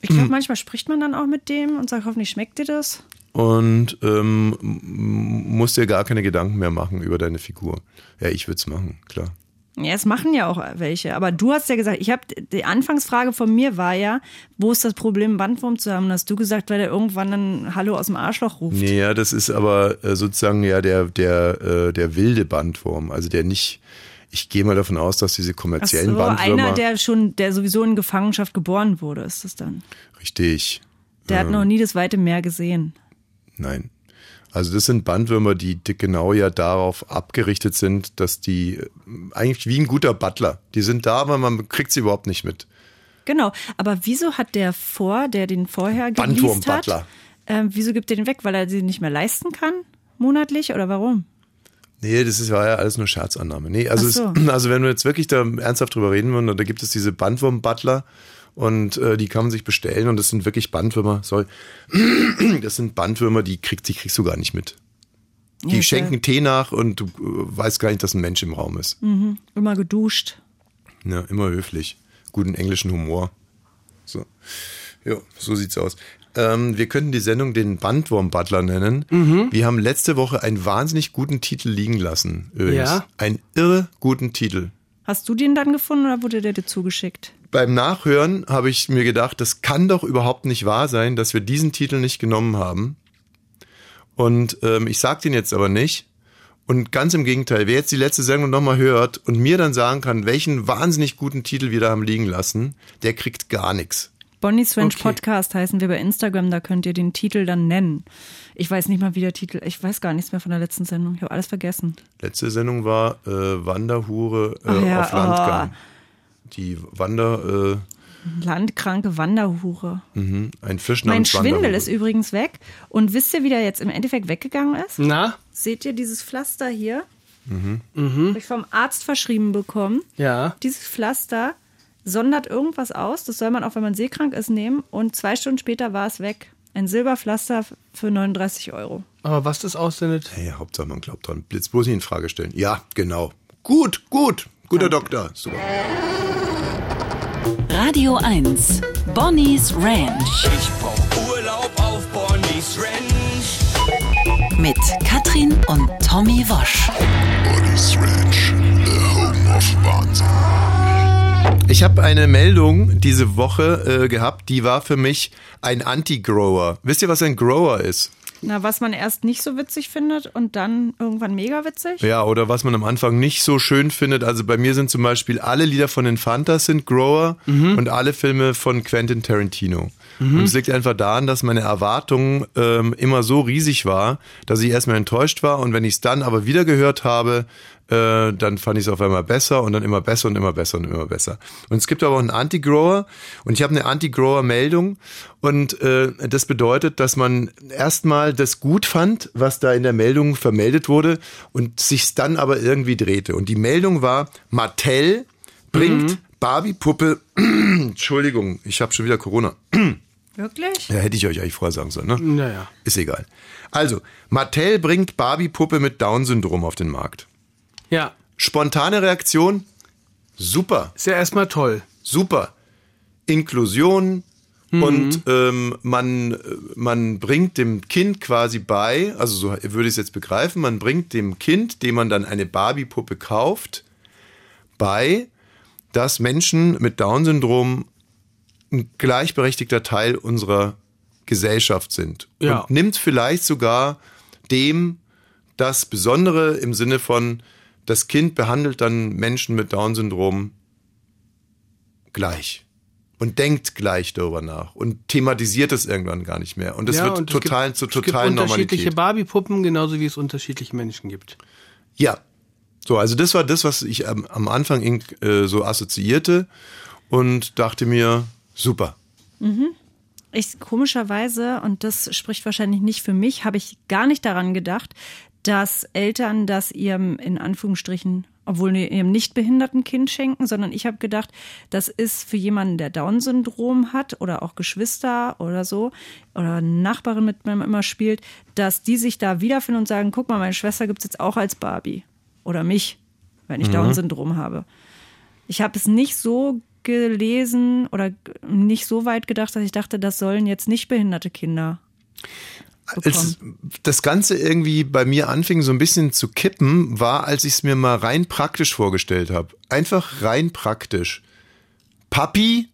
Ich glaube, manchmal spricht man dann auch mit dem und sagt, hoffentlich schmeckt dir das. Und ähm, musst dir gar keine Gedanken mehr machen über deine Figur. Ja, ich würde es machen, klar. Ja, es machen ja auch welche. Aber du hast ja gesagt, ich habe die Anfangsfrage von mir war ja, wo ist das Problem, Bandwurm zu haben? Und hast du gesagt, weil der irgendwann ein Hallo aus dem Arschloch ruft. Nee, ja, das ist aber äh, sozusagen ja der, der, äh, der wilde Bandwurm. Also der nicht, ich gehe mal davon aus, dass diese Ach kommerziellen so, Bandwürmer. einer, der schon, der sowieso in Gefangenschaft geboren wurde, ist das dann. richtig. Der hat noch nie das weite Meer gesehen. Nein. Also das sind Bandwürmer, die di- genau ja darauf abgerichtet sind, dass die äh, eigentlich wie ein guter Butler, die sind da, aber man kriegt sie überhaupt nicht mit. Genau. Aber wieso hat der vor, der den vorher geleast hat, ähm, wieso gibt er den weg? Weil er sie nicht mehr leisten kann? Monatlich oder warum? Nee, das ist, war ja alles nur Scherzannahme. Nee, also, so. es, *clears throat* also wenn wir jetzt wirklich da ernsthaft drüber reden wollen, da gibt es diese Bandwurm-Butler und äh, die kann man sich bestellen und das sind wirklich Bandwürmer, sorry, *clears throat* das sind Bandwürmer, die, krieg, die kriegst du gar nicht mit. Die Ja, schenken Tee nach und du äh, weißt gar nicht, dass ein Mensch im Raum ist. Mhm. Immer geduscht. Ja, immer höflich. Guten englischen Humor. So. Ja, so sieht's aus. Ähm, wir könnten die Sendung den Bandwurm-Butler nennen. Mhm. Wir haben letzte Woche einen wahnsinnig guten Titel liegen lassen. Übrigens. Ja. Einen irre guten Titel. Hast du den dann gefunden oder wurde der dir zugeschickt? Beim Nachhören habe ich mir gedacht, das kann doch überhaupt nicht wahr sein, dass wir diesen Titel nicht genommen haben. Und ähm, ich sage den jetzt aber nicht. Und ganz im Gegenteil, wer jetzt die letzte Sendung nochmal hört und mir dann sagen kann, welchen wahnsinnig guten Titel wir da haben liegen lassen, der kriegt gar nichts. Bonnie's Ranch Okay. Podcast heißen wir bei Instagram, da könnt ihr den Titel dann nennen. Ich weiß nicht mal, wie der Titel, ich weiß gar nichts mehr von der letzten Sendung. Ich habe alles vergessen. Letzte Sendung war äh, Wanderhure äh, Ach ja, auf Landgang. Die Wander, äh, Landkranke Wanderhure. mhm, ein Fisch Mein namens Schwindel Wanderhure. ist übrigens weg. Und wisst ihr, wie der jetzt im Endeffekt weggegangen ist? Na? Seht ihr dieses Pflaster hier? Mhm. Hab ich vom Arzt verschrieben bekommen. Ja. Dieses Pflaster sondert irgendwas aus. Das soll man auch, wenn man seekrank ist, nehmen. Und zwei Stunden später war es weg. Ein Silberpflaster für 39 Euro. Aber was das aussendet? Hey, Hauptsache man glaubt dran. Blitz bloß nicht in Frage stellen. Ja, genau. Gut, gut. Guter Doktor. Super. Radio 1. Bonnie's Ranch Ich brauch Urlaub auf Bonnie's Ranch. mit Katrin und Tommy Wosch. Bonnie's Ranch, the home of Wahnsinn. Ich habe eine Meldung diese Woche äh, gehabt, die war für mich ein Anti-Grower. Wisst ihr, was ein Grower ist? Na, was man erst nicht so witzig findet und dann irgendwann mega witzig? Ja, oder was man am Anfang nicht so schön findet. Also bei mir sind zum Beispiel alle Lieder von den Fantas sind Grower und alle Filme von Quentin Tarantino. Und es liegt einfach daran, dass meine Erwartung ähm, immer so riesig war, dass ich erstmal enttäuscht war und wenn ich es dann aber wieder gehört habe, äh, dann fand ich es auf einmal besser und dann immer besser und immer besser und immer besser. Und es gibt aber auch einen Anti-Grower und ich habe eine Anti-Grower-Meldung und äh, das bedeutet, dass man erstmal das gut fand, was da in der Meldung vermeldet wurde und sich's dann aber irgendwie drehte. Und die Meldung war, Mattel bringt Barbie-Puppe, *clears throat* Entschuldigung, ich habe schon wieder Corona. *clears throat* Wirklich? Ja, hätte ich euch eigentlich vorher sagen sollen, ne? Naja. Ist egal. Also, Mattel bringt Barbie-Puppe mit Down-Syndrom auf den Markt. Ja. Spontane Reaktion? Super, Ist ja erstmal toll. super. Inklusion und ähm, man, man bringt dem Kind quasi bei, also so würde ich es jetzt begreifen, man bringt dem Kind, dem man dann eine Barbie-Puppe kauft, bei, dass Menschen mit Down-Syndrom ein gleichberechtigter Teil unserer Gesellschaft sind. Ja. Und nimmt vielleicht sogar dem das Besondere im Sinne von, das Kind behandelt dann Menschen mit Down-Syndrom gleich. Und denkt gleich darüber nach und thematisiert es irgendwann gar nicht mehr. Und das ja, wird und es total gibt, zur es gibt totalen unterschiedliche. Barbie-Puppen, genauso wie es unterschiedliche Menschen gibt. Ja. So, also das war das, was ich am, am Anfang äh, so assoziierte und dachte mir, super. Ich komischerweise, und das spricht wahrscheinlich nicht für mich, habe ich gar nicht daran gedacht, dass Eltern das ihrem, in Anführungsstrichen, obwohl ihrem nicht behinderten Kind schenken, sondern ich habe gedacht, das ist für jemanden, der Down-Syndrom hat oder auch Geschwister oder so oder Nachbarin mit mir immer spielt, dass die sich da wiederfinden und sagen, guck mal, meine Schwester gibt's jetzt auch als Barbie oder mich, wenn ich Down-Syndrom habe. Ich habe es nicht so gelesen oder nicht so weit gedacht, dass ich dachte, das sollen jetzt nicht behinderte Kinder Als das Ganze irgendwie bei mir anfing, so ein bisschen zu kippen, war, als ich es mir mal rein praktisch vorgestellt habe. Einfach rein praktisch. Papi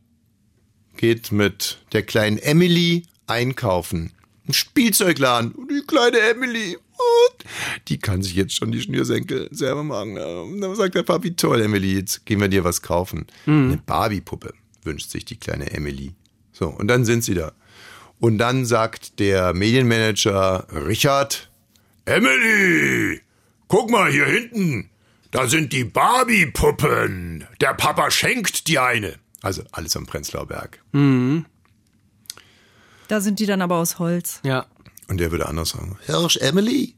geht mit der kleinen Emily einkaufen. Ein Spielzeugladen. Und die kleine Emily, die kann sich jetzt schon die Schnürsenkel selber machen. Und dann sagt der Papi, toll, Emily, jetzt gehen wir dir was kaufen. Eine Barbie-Puppe wünscht sich die kleine Emily. So, und dann sind sie da. Und dann sagt der Medienmanager Richard, Emily, guck mal hier hinten. Da sind die Barbie-Puppen. Der Papa schenkt dir eine. Also alles am Prenzlauer Berg. Da sind die dann aber aus Holz. Ja. Und der würde anders sagen, Hirsch Emily,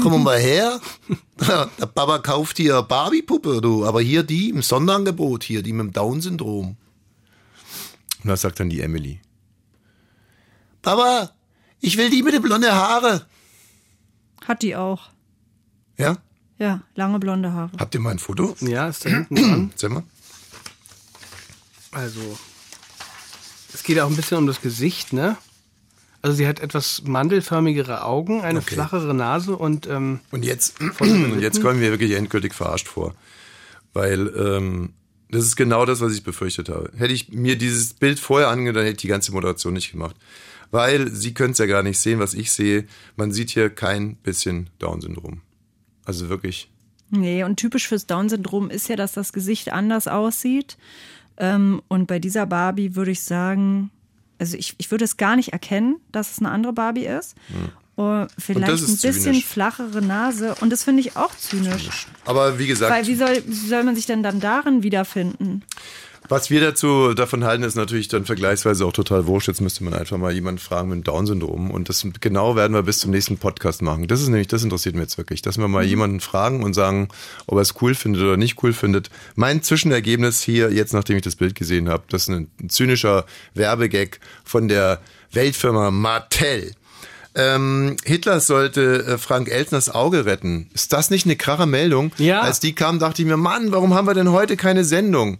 komm mal her. *laughs* Der Papa kauft hier Barbie-Puppe, du. Aber hier die im Sonderangebot, hier, die mit dem Down-Syndrom. Und da sagt dann die Emily, Papa, ich will die mit den blonden Haare. Hat die auch. Ja? Ja, lange blonde Haare. Habt ihr mal ein Foto? Ja, ist da hinten dran. *clears throat* Sag mal. Also, es geht auch ein bisschen um das Gesicht, ne? Also sie hat etwas mandelförmigere Augen, eine Okay. flachere Nase und ähm, Und jetzt, *clears throat* und jetzt kommen wir wirklich endgültig verarscht vor. Weil ähm, das ist genau das, was ich befürchtet habe. Hätte ich mir dieses Bild vorher dann hätte ich die ganze Moderation nicht gemacht. Weil Sie können es ja gar nicht sehen, was ich sehe. Man sieht hier kein bisschen Down-Syndrom. Also wirklich. Nee, und typisch fürs Down-Syndrom ist ja, dass das Gesicht anders aussieht. Ähm, und bei dieser Barbie würde ich sagen, also ich, ich würde es gar nicht erkennen, dass es eine andere Barbie ist. Oder vielleicht das ein bisschen zynisch. flachere Nase. Und das finde ich auch zynisch. Aber wie gesagt, Weil wie soll, wie soll man sich denn dann darin wiederfinden? Was wir dazu davon halten, ist natürlich dann vergleichsweise auch total wurscht. Jetzt müsste man einfach mal jemanden fragen mit dem Down-Syndrom. Und das genau werden wir bis zum nächsten Podcast machen. Das ist nämlich, das interessiert mich jetzt wirklich, dass wir mal jemanden fragen und sagen, ob er es cool findet oder nicht cool findet. Mein Zwischenergebnis hier, jetzt nachdem ich das Bild gesehen habe, das ist ein, zynischer Werbegag von der Weltfirma Mattel. Ähm, Hitler sollte äh, Frank Elsners Auge retten. Ist das nicht eine krache Meldung? Ja. Als die kam, dachte ich mir, Mann, warum haben wir denn heute keine Sendung?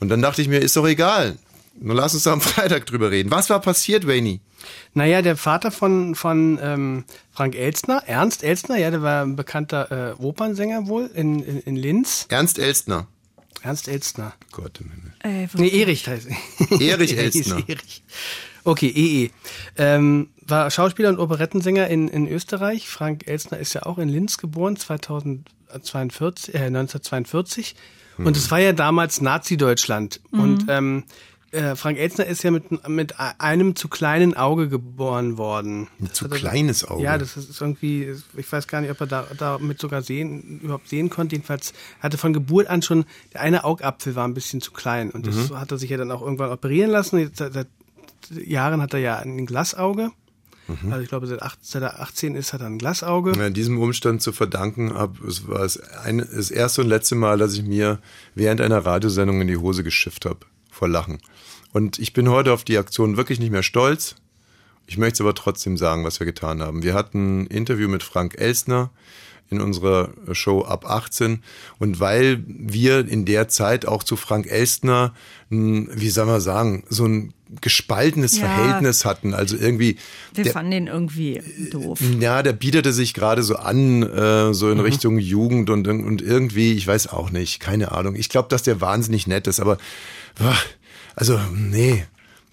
Und dann dachte ich mir, ist doch egal. Nur lass uns da am *laughs* Freitag drüber reden. Was war passiert, Rainy? naja, der Vater von, von ähm, Frank Elstner, Ernst Elstner, ja, der war ein bekannter äh, Opernsänger wohl in, in, in Linz. Ernst Elstner. Ernst Elstner. Gott im Himmel. Ey, Nee, Erich heißt Erich *laughs* Er hieß Elstner. Erich. Okay, EE. Ähm, war Schauspieler und Operettensänger in, in Österreich. Frank Elstner ist ja auch in Linz geboren, 2042, äh, 1942. Und es war ja damals Nazi-Deutschland. Und ähm, äh, Frank Elstner ist ja mit, mit einem zu kleinen Auge geboren worden. Ein zu er- kleines Auge. Ja, das ist irgendwie, ich weiß gar nicht, ob er da damit sogar sehen, überhaupt sehen konnte. Jedenfalls hatte von Geburt an schon, der eine Augapfel war ein bisschen zu klein. Und das Mhm. hat er sich ja dann auch irgendwann operieren lassen. Jetzt, seit, seit Jahren hat er ja ein Glasauge. Mhm. Also ich glaube, seit, acht, seit er 18 ist, hat er ein Glasauge. Ja, diesem Umstand zu verdanken habe, es war das, eine, das erste und letzte Mal, dass ich mir während einer Radiosendung in die Hose geschifft habe. Vor Lachen. Und ich bin heute auf die Aktion wirklich nicht mehr stolz. Ich möchte es aber trotzdem sagen, was wir getan haben. Wir hatten ein Interview mit Frank Elstner in unserer Show ab 18. Und weil wir in der Zeit auch zu Frank Elstner, wie soll man sagen, so ein gespaltenes Ja. Verhältnis hatten. Also irgendwie. Wir der- fanden den irgendwie doof. ja, der bietete sich gerade so an, äh, so in Richtung Jugend und, und irgendwie, ich weiß auch nicht, keine Ahnung. Ich glaube, dass der wahnsinnig nett ist, aber also, nee.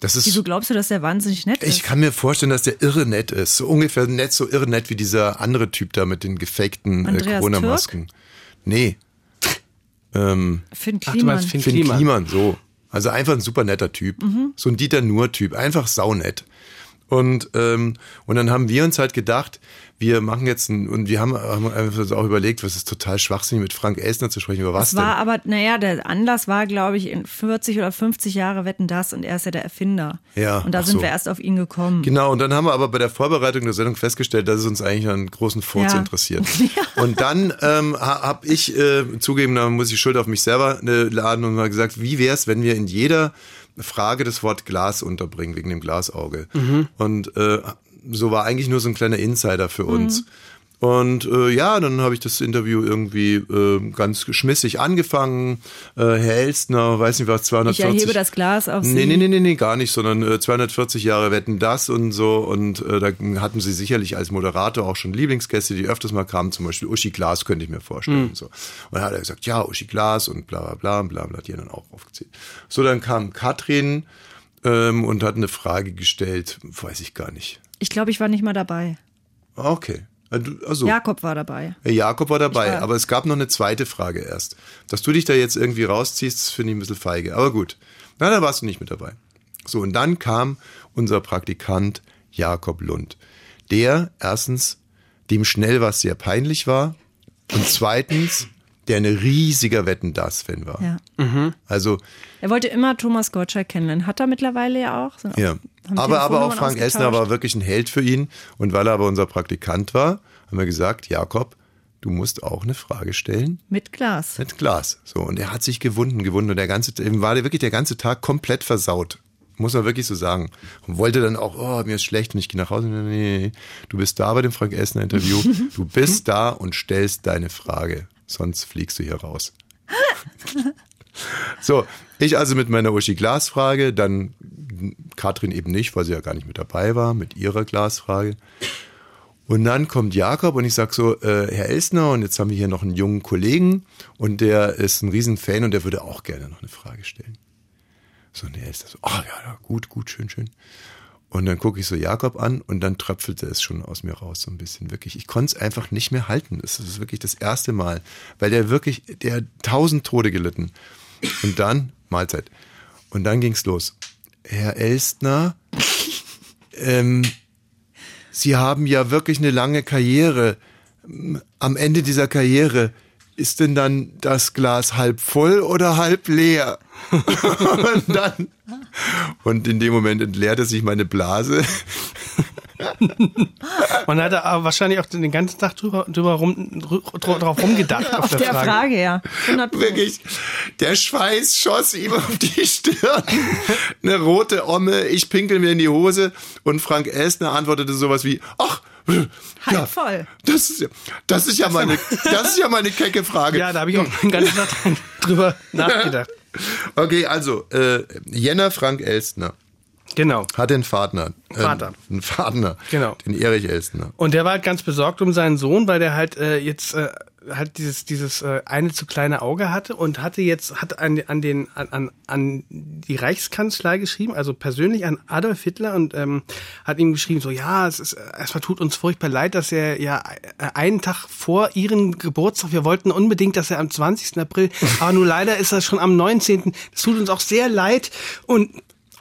Das ist. Wieso glaubst du, dass der wahnsinnig nett Ich ist? kann mir vorstellen, dass der irre nett ist. So ungefähr nett, so irre nett wie dieser andere Typ da mit den gefakten äh, Corona-Masken. Nee. Ähm, Finn Ach, du Kliman. meinst Finn Finn Kliman. Kliman, so. Also einfach ein super netter Typ. So ein Dieter Nuhr-Typ. Einfach saunett. Und, ähm, und dann haben wir uns halt gedacht, wir machen jetzt ein, und wir haben, haben einfach auch überlegt, was ist total schwachsinnig mit Frank Elstner zu sprechen. Über was Es war denn? aber, naja, der Anlass war, glaube ich, in 40 oder 50 Jahre wetten das und er ist ja der Erfinder. Ja, Und da sind so. wir erst auf ihn gekommen. Genau, und dann haben wir aber bei der Vorbereitung der Sendung festgestellt, dass es uns eigentlich einen großen Furz Ja. interessiert. *laughs* Und dann ähm, habe ich äh, zugeben, da muss ich Schuld auf mich selber äh, laden und mal gesagt, wie wäre es, wenn wir in jeder Frage das Wort Glas unterbringen, wegen dem Glasauge. Und äh, so war eigentlich nur so ein kleiner Insider für uns. Und äh, ja, dann habe ich das Interview irgendwie äh, ganz geschmissig angefangen. Äh, Herr Elstner, weiß nicht was, 240. Ich erhebe das Glas auf Sie. Nee, nee, nee, nee, nee, gar nicht, sondern äh, 240 Jahre wetten das und so. Und äh, da hatten sie sicherlich als Moderator auch schon Lieblingsgäste, die öfters mal kamen, zum Beispiel Uschi Glas könnte ich mir vorstellen. Und, so. und dann hat er gesagt, ja, Uschi Glas und bla bla bla und bla bla, die haben dann auch aufgezählt. So, dann kam Katrin ähm, und hat eine Frage gestellt, weiß ich gar nicht. Ich glaube, ich war nicht mal dabei. Okay. Äh, Also, Jakob war dabei. Herr Jakob war dabei, war- aber es gab noch eine zweite Frage erst. Dass du dich da jetzt irgendwie rausziehst, finde ich ein bisschen feige. Aber gut. Na, da warst du nicht mit dabei. So, und dann kam unser Praktikant Jakob Lund. Der erstens, dem schnell was sehr peinlich war. Und zweitens, der ein riesiger Wetten das Fan war. Ja. Also, Er wollte immer Thomas Gottschalk kennenlernen. Hat er mittlerweile ja auch. Sind ja. Aber, aber auch Frank ausgetauscht. war wirklich ein Held für ihn. Und weil er aber unser Praktikant war, haben wir gesagt, Jakob, du musst auch eine Frage stellen. Mit Glas. Mit Glas. So, und er hat sich gewunden, gewunden. Und der ganze, war der wirklich der ganze Tag komplett versaut. Muss man wirklich so sagen. Und wollte dann auch, oh, mir ist schlecht und ich gehe nach Hause. Nee, nee, nee. Du bist da bei dem Frank Essner Interview. *laughs* Du bist da und stellst deine Frage. Sonst fliegst du hier raus. *laughs* so, ich also mit meiner Uschi Glasfrage, dann Katrin eben nicht, weil sie ja gar nicht mit dabei war, mit ihrer Glasfrage. Und dann kommt Jakob und ich sag so, äh, Herr Elsner, und jetzt haben wir hier noch einen jungen Kollegen und der ist ein Riesenfan und der würde auch gerne noch eine Frage stellen. So, und der ist so, ah ja, ja, gut, gut, schön, schön. Und dann gucke ich so Jakob an und dann tröpfelte es schon aus mir raus, so ein bisschen wirklich. Ich konnte es einfach nicht mehr halten. Das ist wirklich das erste Mal, weil der wirklich, der tausend Tode gelitten. Und dann, Mahlzeit. Und dann ging's los. Herr Elstner, ähm, Sie haben ja wirklich eine lange Karriere. Am Ende dieser Karriere ist denn dann das Glas halb voll oder halb leer? Und dann und in dem Moment entleerte sich meine Blase. Man hat da aber wahrscheinlich auch den ganzen Tag drüber, drüber rum, drauf rumgedacht auf, Auf der, der Frage. Frage, ja. 100 Wirklich, der Schweiß schoss ihm auf die Stirn. Eine rote Omme, ich pinkel mir in die Hose und Frank Elstner antwortete sowas wie, ach, Halb ja, voll. Das ist ja, das ist ja meine, das ist ja meine kecke Frage. Ja, da habe ich auch den ganzen Tag drüber nachgedacht. *laughs* Okay, also, äh, Jenner Frank Elstner Genau. hat den Vater. Äh, Vater. einen Vater. Genau. Den Erich Elstner. Und der war halt ganz besorgt um seinen Sohn, weil der halt äh, jetzt äh, halt dieses dieses äh, eine zu kleine Auge hatte und hatte jetzt hat an an den an, an die Reichskanzlei geschrieben, also persönlich an Adolf Hitler und ähm, hat ihm geschrieben so ja es ist es tut uns furchtbar leid, dass er ja äh, einen Tag vor ihren Geburtstag, wir wollten unbedingt, dass er am 20. April, *laughs* aber nur leider ist er schon am 19. Das tut uns auch sehr leid und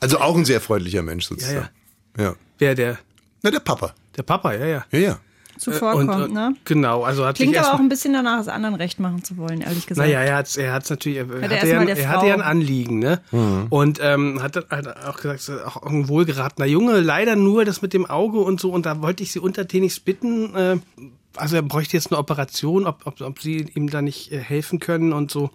Also auch ein sehr freundlicher Mensch sozusagen. Ja, ja. wer der Na, der Papa. der Papa, ja ja. Ja, ja. Zuvorkommt, und, äh, ne? Genau, also hat Klingt aber auch ein bisschen danach, es anderen recht machen zu wollen, ehrlich gesagt. Naja, er hat er hat's natürlich, er, er hatte, ja, der er hatte ja ein Anliegen, ne? Und ähm, hat halt auch gesagt, es ist auch ein wohlgeratener Junge, leider nur das mit dem Auge und so. Und da wollte ich sie untertänigst bitten, äh, also er bräuchte jetzt eine Operation, ob, ob, ob sie ihm da nicht äh, helfen können und so.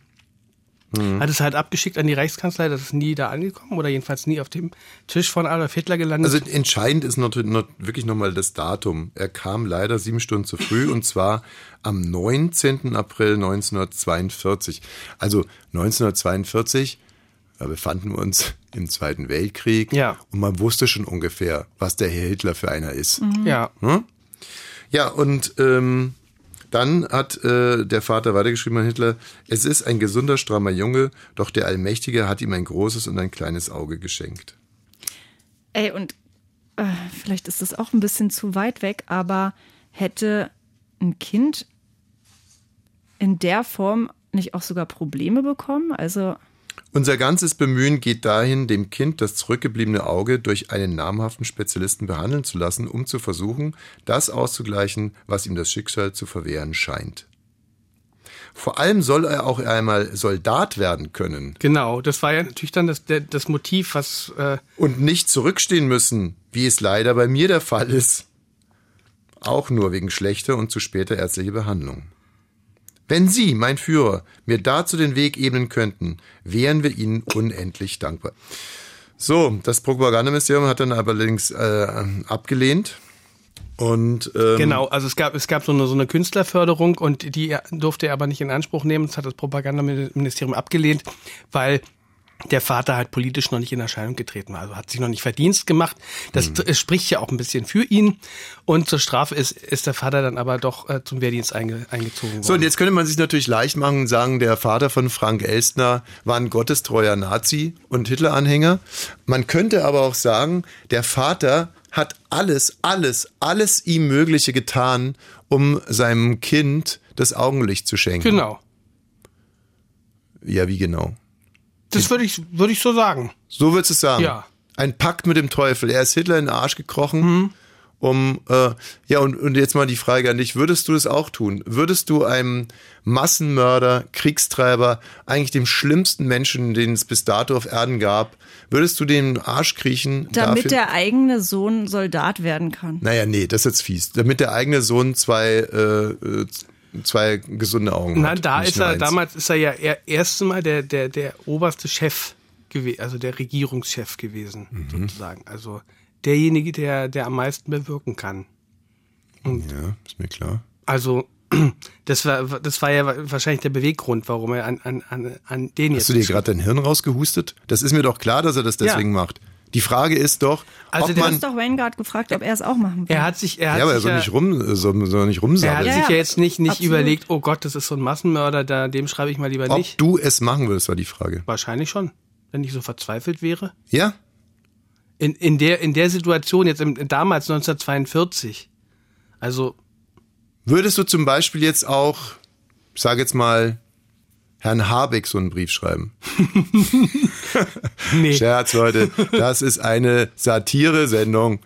Hat es halt abgeschickt an die Reichskanzlei, das ist nie da angekommen oder jedenfalls nie auf dem Tisch von Adolf Hitler gelandet. Also entscheidend ist noch, noch wirklich nochmal das Datum. Er kam leider sieben Stunden zu früh und zwar am 19. April 1942. Also 1942, da befanden wir uns im Zweiten Weltkrieg Ja. und man wusste schon ungefähr, was der Herr Hitler für einer ist. ja. Ja, und ähm, dann hat äh, der Vater weitergeschrieben an Hitler, es ist ein gesunder, strammer Junge, doch der Allmächtige hat ihm ein großes und ein kleines Auge geschenkt. Ey, und äh, vielleicht ist das auch ein bisschen zu weit weg, aber hätte ein Kind in der Form nicht auch sogar Probleme bekommen? Also, Unser ganzes Bemühen geht dahin, dem Kind das zurückgebliebene Auge durch einen namhaften Spezialisten behandeln zu lassen, um zu versuchen, das auszugleichen, was ihm das Schicksal zu verwehren scheint. Vor allem soll er auch einmal Soldat werden können Genau, das war ja natürlich dann das, das Motiv, was äh, und nicht zurückstehen müssen, wie es leider bei mir der Fall ist. Auch nur wegen schlechter und zu später ärztlicher Behandlung. Wenn Sie, mein Führer, mir dazu den Weg ebnen könnten, wären wir Ihnen unendlich dankbar. So, das Propagandaministerium hat dann allerdings äh, abgelehnt. Und ähm, Genau, also es gab, es gab so eine, so eine Künstlerförderung und die durfte er aber nicht in Anspruch nehmen. Das hat das Propagandaministerium abgelehnt, weil der Vater halt politisch noch nicht in Erscheinung getreten war. Also hat sich noch nicht Verdienst gemacht. Das Mhm. spricht ja auch ein bisschen für ihn. Und zur Strafe ist, ist der Vater dann aber doch äh, zum Wehrdienst einge, eingezogen worden. So, und jetzt könnte man sich natürlich leicht machen und sagen, der Vater von Frank Elstner war ein gottestreuer Nazi und Hitler-Anhänger. Man könnte aber auch sagen, der Vater hat alles, alles, alles ihm Mögliche getan, um seinem Kind das Augenlicht zu schenken. Genau. Ja, wie genau? Das würde ich, würde ich so sagen. So würdest du es sagen. Ja. Ein Pakt mit dem Teufel. Er ist Hitler in den Arsch gekrochen. Um, äh, ja, und, und jetzt mal die Frage an dich, würdest du das auch tun? Würdest du einem Massenmörder, Kriegstreiber, eigentlich dem schlimmsten Menschen, den es bis dato auf Erden gab, würdest du den Arsch kriechen? Damit dafür? der eigene Sohn Soldat werden kann. Naja, nee, das ist jetzt fies. Damit der eigene Sohn zwei, äh, äh, zwei gesunde Augen Na, hat. da ist er, eins. damals ist er ja er, erste Mal der, der, der oberste Chef gewesen, also der Regierungschef gewesen, Mhm. sozusagen. Also derjenige, der, der am meisten bewirken kann. Ja, ist mir klar. Also, *clears throat* das war, das war ja wahrscheinlich der Beweggrund, warum er an, an, an, an den jetzt. Hast du dir gerade dein Hirn rausgehustet? Das ist mir doch klar, dass er das deswegen macht. Die Frage ist doch, Also ob man... Du hast doch gerade gefragt, ob er es auch machen will. er hat sich, er hat Ja, aber er sich soll ja, nicht rum, soll, soll nicht er hat. Ja, sich ja. ja jetzt nicht, nicht Absolut. überlegt, oh Gott, das ist so ein Massenmörder, da, dem schreibe ich mal lieber Ob nicht. du es machen würdest, war die Frage. Wahrscheinlich schon, wenn ich so verzweifelt wäre. Ja? In, in, der, in der Situation, jetzt im, damals 1942, also Würdest du zum Beispiel jetzt auch, ich sage jetzt mal, Herrn Habeck so einen Brief schreiben? *laughs* nee. Scherz, Leute, das ist eine Satire-Sendung.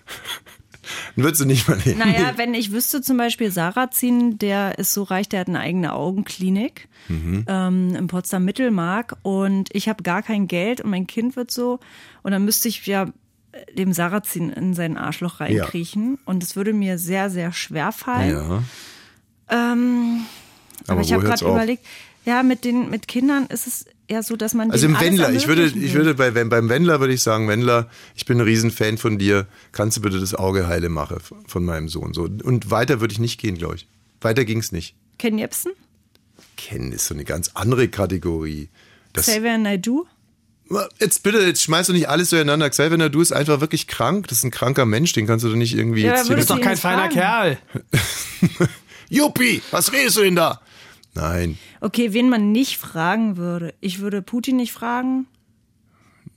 Dann würdest du nicht mal nehmen. Naja, wenn ich wüsste zum Beispiel Sarrazin, der ist so reich, der hat eine eigene Augenklinik Mhm. ähm, im Potsdam Mittelmark und ich habe gar kein Geld und mein Kind wird so und dann müsste ich ja dem Sarrazin in sein Arschloch reinkriechen und es würde mir sehr, sehr schwer fallen. Ja. Ähm, aber, Aber ich wo habe gerade auf? überlegt, ja, mit den mit Kindern ist es eher so, dass man Also im Wendler, ich würde, ich würde bei, beim Wendler würde ich sagen, Wendler, ich bin ein Riesenfan von dir. Kannst du bitte das Auge heile machen von meinem Sohn? So. Und weiter würde ich nicht gehen, glaube ich. Weiter ging's nicht. Ken Jebsen, Kennen ist so eine ganz andere Kategorie. Das, Xavier Naidoo. Jetzt bitte, jetzt schmeißt du nicht alles durcheinander. Xavier Nadu ist einfach wirklich krank. Das ist ein kranker Mensch, den kannst du doch nicht irgendwie Ja, jetzt aber hier ist doch kein feiner? Kerl. *laughs* Juppie, was redest du denn da? Nein, Okay, wen man nicht fragen würde. Ich würde Putin nicht fragen.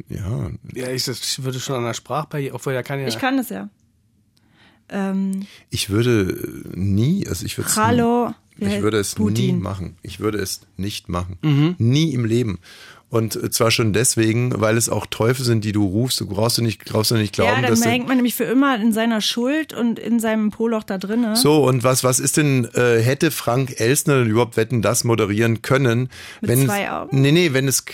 ja. Ja, ich, das würde schon an der Sprachbarriere, obwohl er kann ja. Ich kann das ja. Ähm, Ich würde nie, also ich würde es Hallo. nie, ich würde es nie Putin. machen. Ich würde es nicht machen. Mhm. Nie im Leben. Und äh, zwar schon deswegen, weil es auch Teufel sind, die du rufst. Du brauchst du nicht, brauchst du nicht Ja, glauben, dann dass hängt man nämlich für immer in seiner Schuld und in seinem Poloch da drinne. So, und was, was ist denn, äh, hätte Frank Elsner denn überhaupt Wetten das moderieren können? Mit wenn zwei es, Augen? Nee, nee, wenn es,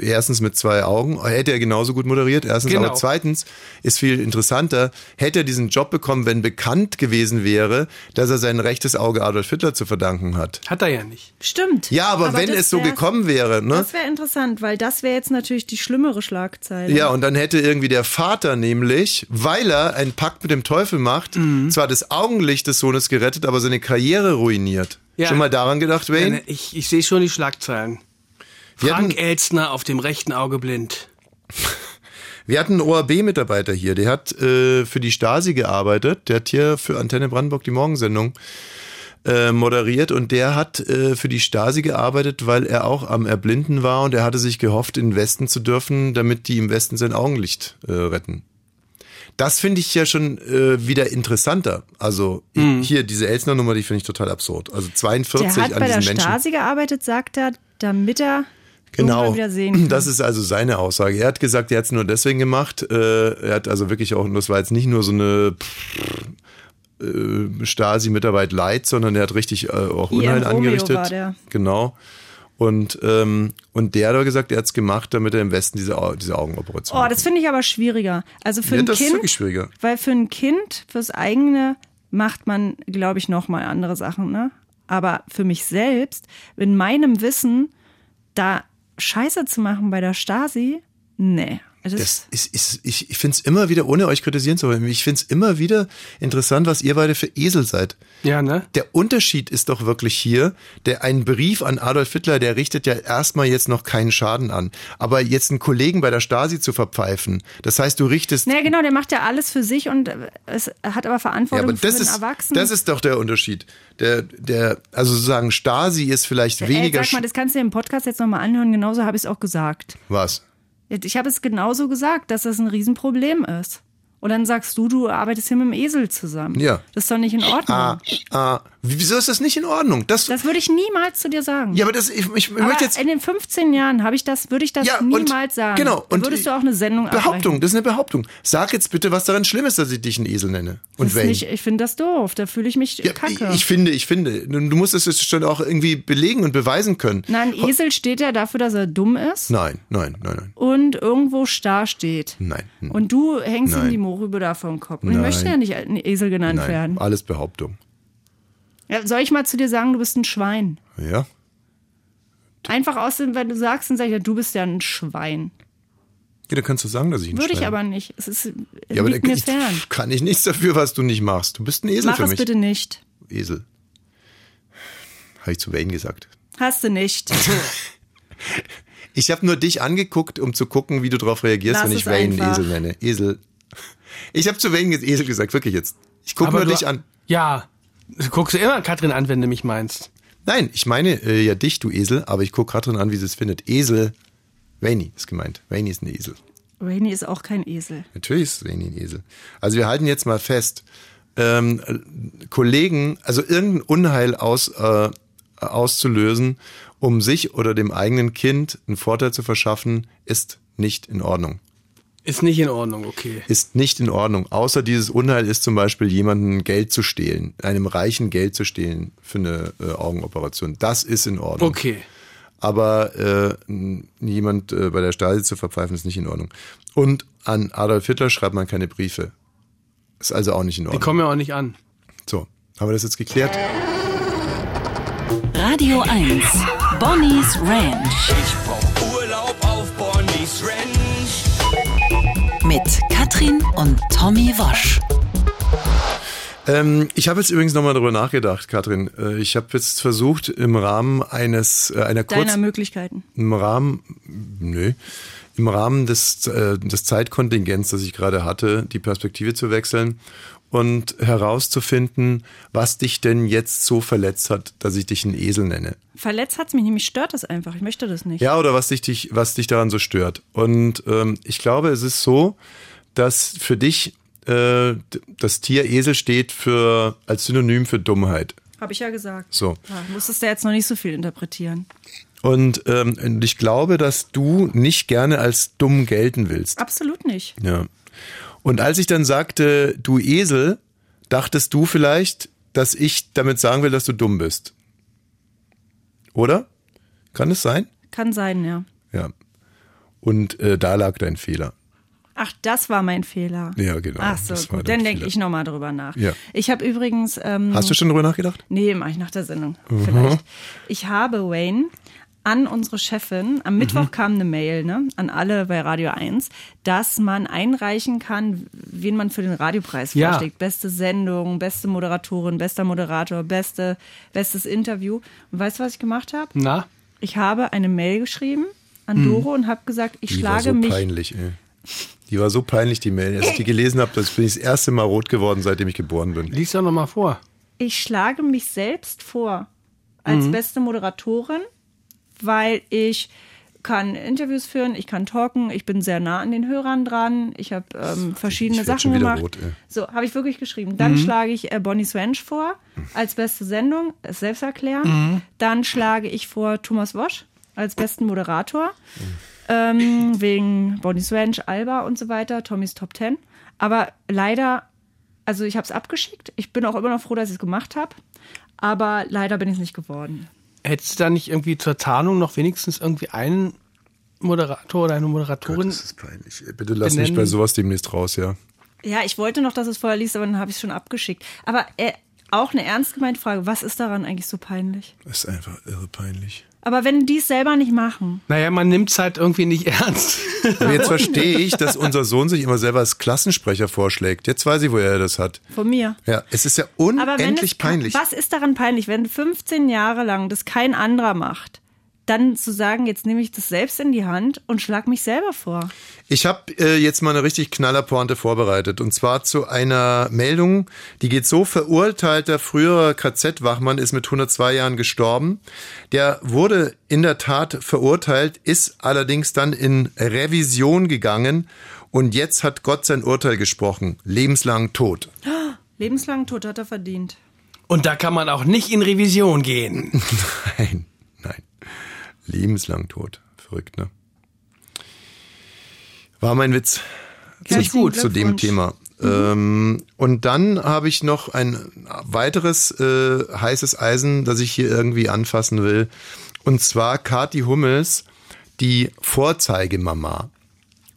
erstens mit zwei Augen, hätte er genauso gut moderiert, erstens, Genau. aber zweitens ist viel interessanter, hätte er diesen Job bekommen, wenn bekannt gewesen wäre, dass er sein rechtes Auge Adolf Hitler zu verdanken hat. Hat er ja nicht. Stimmt. Ja, aber, wenn das es so gekommen wäre, ne? Das wäre interessant, weil das wäre jetzt natürlich die schlimmere Schlagzeile. Ja, und dann hätte irgendwie der Vater nämlich, weil er einen Pakt mit dem Teufel macht, Mhm. zwar das Augenlicht des Sohnes gerettet, aber seine Karriere ruiniert. Ja. Schon mal daran gedacht, Wayne? Ich, ich sehe schon die Schlagzeilen. Wir Frank hatten- Elstner auf dem rechten Auge blind. *laughs* Wir hatten einen ORB-Mitarbeiter hier, der hat äh, für die Stasi gearbeitet, der hat hier für Antenne Brandenburg die Morgensendung äh, moderiert und der hat äh, für die Stasi gearbeitet, weil er auch am Erblinden war und er hatte sich gehofft, in den Westen zu dürfen, damit die im Westen sein Augenlicht äh, retten. Das finde ich ja schon äh, wieder interessanter. Also hier diese Elsner-Nummer, die finde ich total absurd. Also 42 der hat an bei diesen der Menschen. Stasi gearbeitet, sagt er, damit er Genau, irgendwann wieder sehen kann. das ist also seine Aussage. Er hat gesagt, er hat es nur deswegen gemacht. Äh, er hat also wirklich auch, und das war jetzt nicht nur so eine äh, Stasi-Mitarbeit Light, sondern er hat richtig äh, auch Unheil angerichtet. war der. Genau. Und, ähm, und der hat aber gesagt, er hat es gemacht, damit er im Westen diese, Au- diese Augenoperation Oh, das finde ich aber schwieriger. Also für Ja, ein das ist Kind, wirklich schwieriger. weil für ein Kind, fürs eigene macht man, glaube ich, noch mal andere Sachen, ne? Aber für mich selbst, in meinem Wissen, da Scheiße zu machen bei der Stasi, Nee. Das, Das ist, ist, ich, ich finde es immer wieder, ohne euch kritisieren zu wollen, ich finde es immer wieder interessant, was ihr beide für Esel seid. Ja, ne? Der Unterschied ist doch wirklich hier, der ein Brief an Adolf Hitler, der richtet ja erstmal jetzt noch keinen Schaden an. Aber jetzt einen Kollegen bei der Stasi zu verpfeifen, das heißt, du richtest. naja, genau, der macht ja alles für sich und es hat aber Ja, Verantwortung aber für das den ist, Erwachsenen. das ist doch der Unterschied. Der, der, also sozusagen Stasi ist vielleicht weniger. Ey, sag mal, das kannst du dir im Podcast jetzt nochmal anhören, genauso habe ich es auch gesagt. was? Ich habe es genauso gesagt, dass das ein Riesenproblem ist. Und dann sagst du, du arbeitest hier mit dem Esel zusammen. Ja. Das ist doch nicht in Ordnung. Ah, ah, wieso ist das nicht in Ordnung? Das, Das würde ich niemals zu dir sagen. ja, aber das, ich, ich, Aber möchte jetzt. in den 15 Jahren habe ich das, würde ich das Ja, und- niemals sagen. genau, Dann und würdest du auch eine Sendung Behauptung, abbrechen. das ist eine Behauptung. Sag jetzt bitte, was daran schlimm ist, dass ich dich einen Esel nenne. Und Wayne. nicht, ich finde das doof. Da fühle ich mich Ja, kacke. ich, ich finde, ich finde, du musst es jetzt schon auch irgendwie belegen und beweisen können. Nein, ein Esel steht ja dafür, dass er dumm ist Nein, nein, nein, nein, und irgendwo starr steht. nein. Und du hängst Nein. die Mohrrübe da vom Kopf. Und ich Nein. möchte ja nicht ein Esel genannt nein, werden. alles Behauptung. Ja, soll ich mal zu dir sagen, du bist ein Schwein? Ja, Einfach aus dem, wenn du sagst, dann sag ich ja, du bist ja ein Schwein. ja dann kannst du sagen, dass ich ein Würde ich Schwein aber nicht. Es ist, Ja, aber da- mir ich, fern. kann ich nichts dafür, was du nicht machst. Du bist ein Esel Mach für es mich. bitte nicht. Esel. Habe ich zu Wayne gesagt. Hast du nicht. *laughs* Ich habe nur dich angeguckt, um zu gucken, wie du darauf reagierst, Lass wenn es ich Wayne einfach. Esel nenne. Esel. Ich habe zu Wayne jetzt Esel gesagt, wirklich jetzt. Ich gucke nur dich an. Ja. Du guckst du immer Katrin an, wenn du mich meinst. Nein, ich meine äh, ja dich, du Esel, aber ich gucke Katrin an, wie sie es findet. Esel. Wayne ist gemeint. Wayne ist ein Esel. Rainy ist auch kein Esel. Natürlich ist Wayne ein Esel. Also wir halten jetzt mal fest, ähm, äh, Kollegen, also irgendein Unheil aus, äh, auszulösen, um sich oder dem eigenen Kind einen Vorteil zu verschaffen, ist nicht in Ordnung. Ist nicht in Ordnung, okay. Ist nicht in Ordnung. Außer dieses Unheil ist zum Beispiel jemandem Geld zu stehlen, einem Reichen Geld zu stehlen für eine äh, Augenoperation. Das ist in Ordnung. Okay. Aber äh, jemand äh, bei der Stasi zu verpfeifen, ist nicht in Ordnung. Und an Adolf Hitler schreibt man keine Briefe. Ist also auch nicht in Die Ordnung. kommen ja auch nicht an. So, haben wir das jetzt geklärt? Radio 1. Bonnie's Ranch. Mit Katrin und Tommy Wosch. Ähm, ich habe jetzt übrigens nochmal darüber nachgedacht, Katrin. Äh, ich habe jetzt versucht, im Rahmen eines äh, einer Deiner Kurz Möglichkeiten. im Rahmen, nö, im Rahmen des, äh, des Zeitkontingents, das ich gerade hatte, die Perspektive zu wechseln und herauszufinden, was dich denn jetzt so verletzt hat, dass ich dich einen Esel nenne. Verletzt hat's mich, nämlich stört das einfach. Ich möchte das nicht. Ja, oder was dich, was dich daran so stört. Und ähm, ich glaube, es ist so, dass für dich äh, das Tier Esel steht für als Synonym für Dummheit. Habe ich ja gesagt. So. Ja, musstest du jetzt noch nicht so viel interpretieren. Und, ähm, und ich glaube, dass du nicht gerne als dumm gelten willst. Absolut nicht. Ja. Und als ich dann sagte, du Esel, dachtest du vielleicht, dass ich damit sagen will, dass du dumm bist. Oder? Kann es sein? Kann sein, ja. Ja. Und äh, da lag dein Fehler. Ach, das war mein Fehler. Ja, genau. Ach so, gut. Dann denke ich nochmal drüber nach. Ja. Ich habe übrigens. Ähm, Hast du schon drüber nachgedacht? Nee, mache ich nach der Sendung. Mhm. Vielleicht. Ich habe Wayne an unsere Chefin, am Mittwoch Mhm. kam eine Mail, ne, an alle bei Radio 1, dass man einreichen kann, wen man für den Radiopreis Ja. vorschlägt. Beste Sendung, beste Moderatorin, bester Moderator, beste, bestes Interview. Und weißt du, was ich gemacht habe? Na? Ich habe eine Mail geschrieben an Doro und habe gesagt, ich Mhm. Die war schlage so mich peinlich, ey. Die war so peinlich, die Mail. Als ich die *laughs* gelesen habe, das bin ich das erste Mal rot geworden, seitdem ich geboren bin. Lies doch noch mal vor. ich schlage mich selbst vor als Mhm. beste Moderatorin, weil ich kann Interviews führen, ich kann talken, ich bin sehr nah an den Hörern dran, ich habe ähm, verschiedene Ich Sachen gemacht. rot, so, habe ich wirklich geschrieben. Dann schlage ich äh, Bonnie Swench vor als beste Sendung, ist selbst erklären. Dann schlage ich vor Thomas Wosch als besten Moderator, ähm, wegen Bonnie Swench, Alba und so weiter, Tommys Top Ten. Aber leider also ich habe es abgeschickt. Ich bin auch immer noch froh, dass ich es gemacht habe. Aber leider bin ich es nicht geworden. Hättest du da nicht irgendwie zur Tarnung noch wenigstens irgendwie einen Moderator oder eine Moderatorin? Das ist peinlich. Bitte lass mich Benennen. bei sowas demnächst raus, ja. Ja, ich wollte noch, dass es vorher liest, aber dann habe ich es schon abgeschickt. Aber äh, auch eine ernst gemeinte Frage. Was ist daran eigentlich so peinlich? Das ist einfach irre peinlich. Aber wenn die es selber nicht machen. Naja, man nimmt es halt irgendwie nicht *laughs* ernst. Aber jetzt verstehe ich, dass unser Sohn sich immer selber als Klassensprecher vorschlägt. Jetzt weiß ich, woher er das hat. Von mir. Ja, es ist ja Aber wenn unendlich es, peinlich. Was ist daran peinlich, wenn 15 Jahre lang das kein anderer macht? Dann zu sagen, jetzt nehme ich das selbst in die Hand und schlag mich selber vor. Ich habe äh, jetzt mal eine richtig knallerpointe vorbereitet. Und zwar zu einer Meldung, die geht so, verurteilter früherer KZ-Wachmann ist mit 102 Jahren gestorben. Der wurde in der Tat verurteilt, ist allerdings dann in Revision gegangen. Und jetzt hat Gott sein Urteil gesprochen. Lebenslang tot. Lebenslang Tod hat er verdient. Und da kann man auch nicht in Revision gehen. *laughs* Nein. Lebenslang tot. Verrückt, ne? War mein Witz. Herzlichen zu, zu dem. Thema. Ähm, und dann habe ich noch ein weiteres äh, heißes Eisen, das ich hier irgendwie anfassen will. Und zwar Kati Hummels, die Vorzeigemama.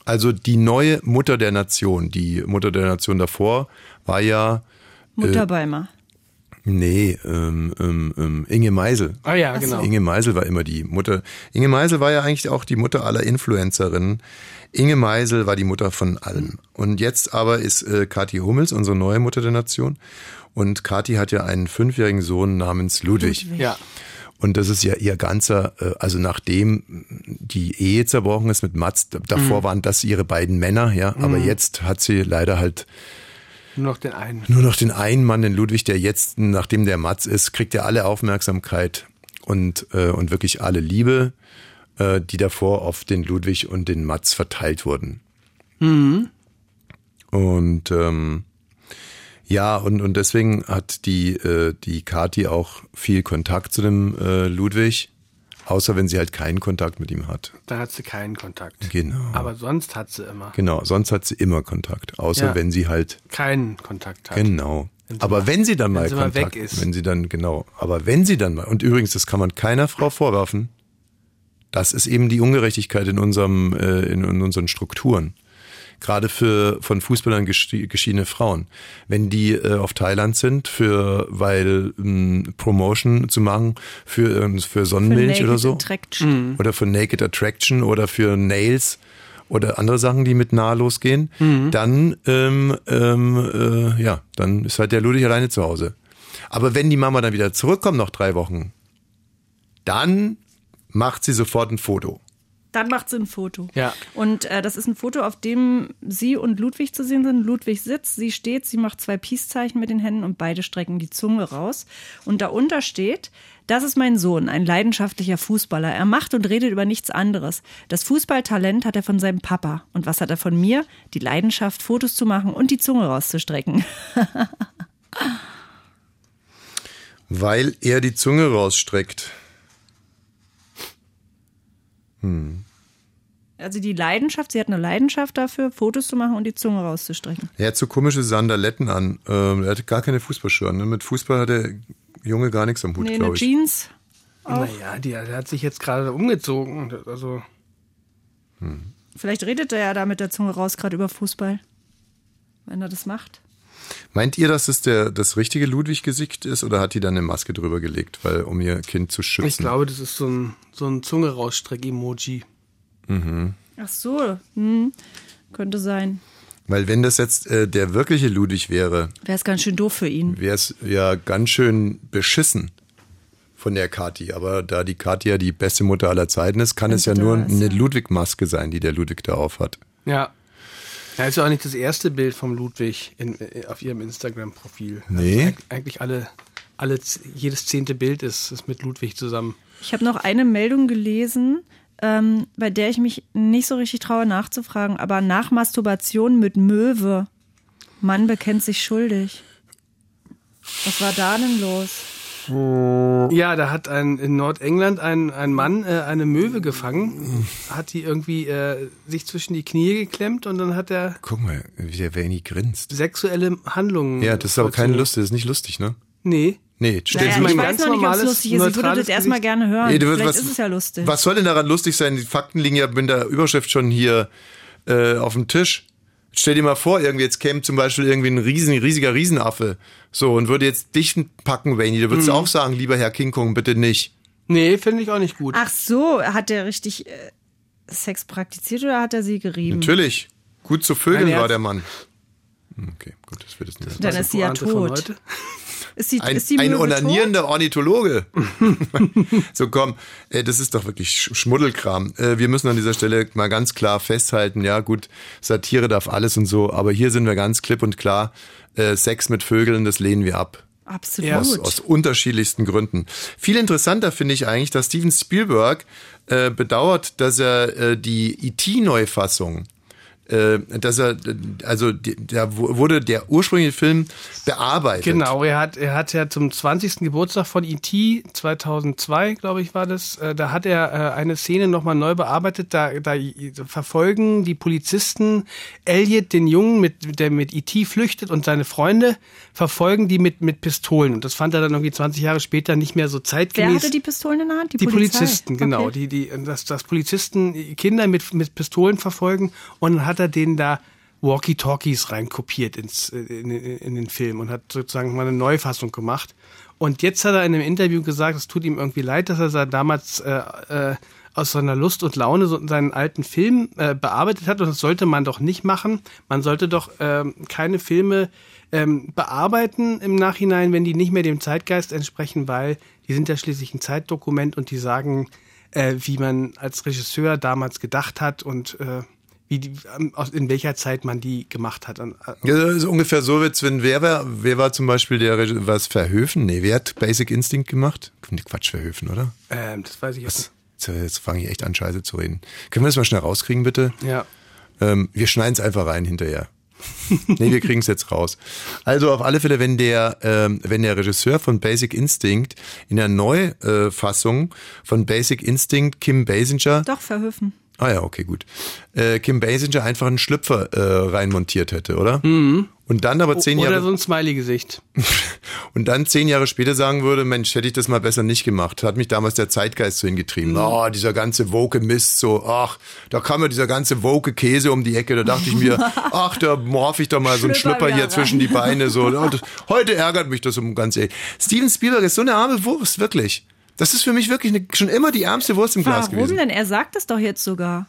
Also die neue Mutter der Nation. Die Mutter der Nation davor war ja, Mutterbeimer. Nee, ähm, ähm, ähm, Inge Meisel. Ah ja, genau. Inge Meisel war immer die Mutter. Inge Meisel war ja eigentlich auch die Mutter aller Influencerinnen. Inge Meisel war die Mutter von allem. Und jetzt aber ist äh, Kathi Hummels unsere neue Mutter der Nation. Und Kathi hat ja einen fünfjährigen Sohn namens Ludwig. Ja. Und das ist ja ihr ganzer, äh, also nachdem die Ehe zerbrochen ist mit Mats, davor waren das ihre beiden Männer, ja, aber jetzt hat sie leider halt Nur noch den einen. nur noch den einen Mann, den Ludwig, der jetzt, nachdem der Mats ist, kriegt er alle Aufmerksamkeit und, äh, und wirklich alle Liebe, äh, die davor auf den Ludwig und den Mats verteilt wurden. Und ähm, ja, und, und deswegen hat die, äh, die Kati auch viel Kontakt zu dem äh, Ludwig, außer wenn sie halt keinen Kontakt mit ihm hat. Da hat sie keinen Kontakt. Genau. Aber sonst hat sie immer Genau, sonst hat sie immer Kontakt, außer Ja. wenn sie halt keinen Kontakt hat. Genau. Wenn sie Aber mal- wenn sie dann wenn mal sie mal Kontakt, weg ist. wenn sie dann genau, aber wenn sie dann mal und übrigens, das kann man keiner Frau vorwerfen. Das ist eben die Ungerechtigkeit in unserem äh, in, in unseren Strukturen. Gerade für von Fußballern geschi- geschiedene Frauen, wenn die äh, auf Thailand sind für weil ähm, Promotion zu machen für ähm, für Sonnenmilch Naked oder so Attraction. oder für Naked Attraction oder für Nails oder andere Sachen, die mit nah losgehen, dann ähm, ähm, äh, ja, dann ist halt der Ludwig alleine zu Hause. Aber wenn die Mama dann wieder zurückkommt nach drei Wochen, dann macht sie sofort ein Foto. Dann macht sie ein Foto. Ja. Und äh, das ist ein Foto, auf dem sie und Ludwig zu sehen sind. Ludwig sitzt, sie steht, sie macht zwei Peace-Zeichen mit den Händen und beide strecken die Zunge raus. Und darunter steht, das ist mein Sohn, ein leidenschaftlicher Fußballer. Er macht und redet über nichts anderes. Das Fußballtalent hat er von seinem Papa. Und was hat er von mir? Die Leidenschaft, Fotos zu machen und die Zunge rauszustrecken. *laughs* Weil er die Zunge rausstreckt. Also die Leidenschaft, sie hat eine Leidenschaft dafür, Fotos zu machen und die Zunge rauszustrecken. Er hat so komische Sandaletten an. Ähm, er hat gar keine Fußballschuhe an. Ne? Mit Fußball hat der Junge gar nichts am Hut, Nee, glaube ich. Jeans. Naja, die, der hat sich jetzt gerade umgezogen. Also, Vielleicht redet er ja da mit der Zunge raus gerade über Fußball. Wenn er das macht. Meint ihr, dass es der, das richtige Ludwig-Gesicht ist oder hat die dann eine Maske drüber gelegt, weil, um ihr Kind zu schützen? ich glaube, das ist so ein, so ein Zunge-Rausstreck-Emoji. Ach so, hm. könnte sein. Weil wenn das jetzt äh, der wirkliche Ludwig wäre, Wäre es ganz schön doof für ihn. wäre es ja ganz schön beschissen von der Kathi. Aber da die Kathi ja die beste Mutter aller Zeiten ist, kann Wenn es ja nur eine ja. Ludwig-Maske sein, die der Ludwig da aufhat. Ja. Ja, ist ja auch nicht das erste Bild vom Ludwig in, äh, auf ihrem Instagram-Profil. Nee. Also eig- eigentlich alle, alle, jedes zehnte Bild ist, ist mit Ludwig zusammen. Ich habe noch eine Meldung gelesen, ähm, bei der ich mich nicht so richtig traue nachzufragen, aber nach Masturbation mit Möwe. Mann bekennt sich schuldig. Was war da denn los? Ja, da hat ein, in Nordengland ein, ein Mann äh, eine Möwe gefangen, hat die irgendwie äh, sich zwischen die Knie geklemmt und dann hat er Guck mal, wie der Vanny grinst. sexuelle Handlungen. Ja, das ist aber keine vollzogen. Lust, das ist nicht lustig, ne? Nee. Nee, stell Naja, sie mein ich mal weiß ganz noch nicht, ob es normales, lustig ist. Ich würde das neutrales erstmal Gesicht. gerne hören. Nee, du- Vielleicht was- ist es ja lustig. Was soll denn daran lustig sein? Die Fakten liegen ja mit der Überschrift schon hier äh, auf dem Tisch. Stell dir mal vor, irgendwie jetzt käme zum Beispiel irgendwie ein riesen, riesiger Riesenaffe so und würde jetzt dich packen, Wayne. Du würdest Mhm. auch sagen, lieber Herr King Kong, bitte nicht. Nee, finde ich auch nicht gut. Ach so, hat der richtig äh, Sex praktiziert oder hat er sie gerieben? Natürlich. Gut zu Vögeln Ein Herz. war der Mann. Okay, gut, das wird es nicht. Dann ist sie ja tot. *laughs* Ist sie, Ein, ist die ein onanierender Ornithologe. *laughs* so komm, äh, das ist doch wirklich Sch- Schmuddelkram. Äh, wir müssen an dieser Stelle mal ganz klar festhalten, ja gut, Satire darf alles und so, aber hier sind wir ganz klipp und klar, äh, Sex mit Vögeln, das lehnen wir ab. Absolut. Ja. Aus, aus unterschiedlichsten Gründen. Viel interessanter finde ich eigentlich, dass Steven Spielberg äh, bedauert, dass er äh, die E.T.-Neufassung äh, dass er, also da wu- wurde der ursprüngliche Film bearbeitet. Genau, er hat, er hat ja zum 20. Geburtstag von E.T. 2002, glaube ich, war das, äh, da hat er äh, eine Szene nochmal neu bearbeitet, da, da verfolgen die Polizisten Elliot, den Jungen, mit, der mit E.T. flüchtet und seine Freunde verfolgen die mit, mit Pistolen und das fand er dann irgendwie 20 Jahre später nicht mehr so Wer zeitgemäß. hatte die Pistolen in der Hand? Die, Die? Polizisten, genau. Okay. Die, die, dass, dass Polizisten Kinder mit, mit Pistolen verfolgen und dann hat er denen da Walkie-Talkies reinkopiert ins, äh, in, in, den Film und hat sozusagen mal eine Neufassung gemacht. Und jetzt hat er in einem Interview gesagt, es tut ihm irgendwie leid, dass er da damals äh, äh, aus seiner Lust und Laune so seinen alten Film äh, bearbeitet hat und das sollte man doch nicht machen. Man sollte doch ähm, keine Filme ähm, bearbeiten im Nachhinein, wenn die nicht mehr dem Zeitgeist entsprechen, weil die sind ja schließlich ein Zeitdokument und die sagen, äh, wie man als Regisseur damals gedacht hat und äh, wie die, ähm, in welcher Zeit man die gemacht hat. Äh, Ja, das ist ungefähr so wird's, wenn wer war, wer war zum Beispiel der was Verhöfen? Nee, wer hat Basic Instinct gemacht? Quatsch, Verhöfen, oder? Ähm, das weiß ich jetzt. Jetzt, jetzt fange ich echt an, Scheiße zu reden. Können wir das mal schnell rauskriegen, bitte? Ja. Ähm, wir schneiden es einfach rein hinterher. *laughs* nee, wir kriegen es jetzt raus. Also auf alle Fälle, wenn der, ähm, wenn der Regisseur von Basic Instinct in der Neufassung von Basic Instinct Kim Basinger Doch, verhöfen. Ah ja, okay, gut. Äh, Kim Basinger einfach einen Schlüpfer äh, reinmontiert hätte, oder? Mhm. Und dann aber zehn Oder Jahre so ein Smiley-Gesicht. *laughs* und dann zehn Jahre später sagen würde, Mensch, hätte ich das mal besser nicht gemacht. Hat mich damals der Zeitgeist so hingetrieben. Oh, dieser ganze woke Mist, so, ach, da kam ja dieser ganze woke Käse um die Ecke. Da dachte ich mir, *laughs* ach, da morf ich doch mal so einen Schlüpper hier wieder zwischen die Beine. So, *laughs* heute ärgert mich das um ganz ehrlich. Steven Spielberg ist so eine arme Wurst, wirklich. Das ist für mich wirklich eine, schon immer die ärmste Wurst im Glas Warum gewesen. denn? Er sagt es doch jetzt sogar.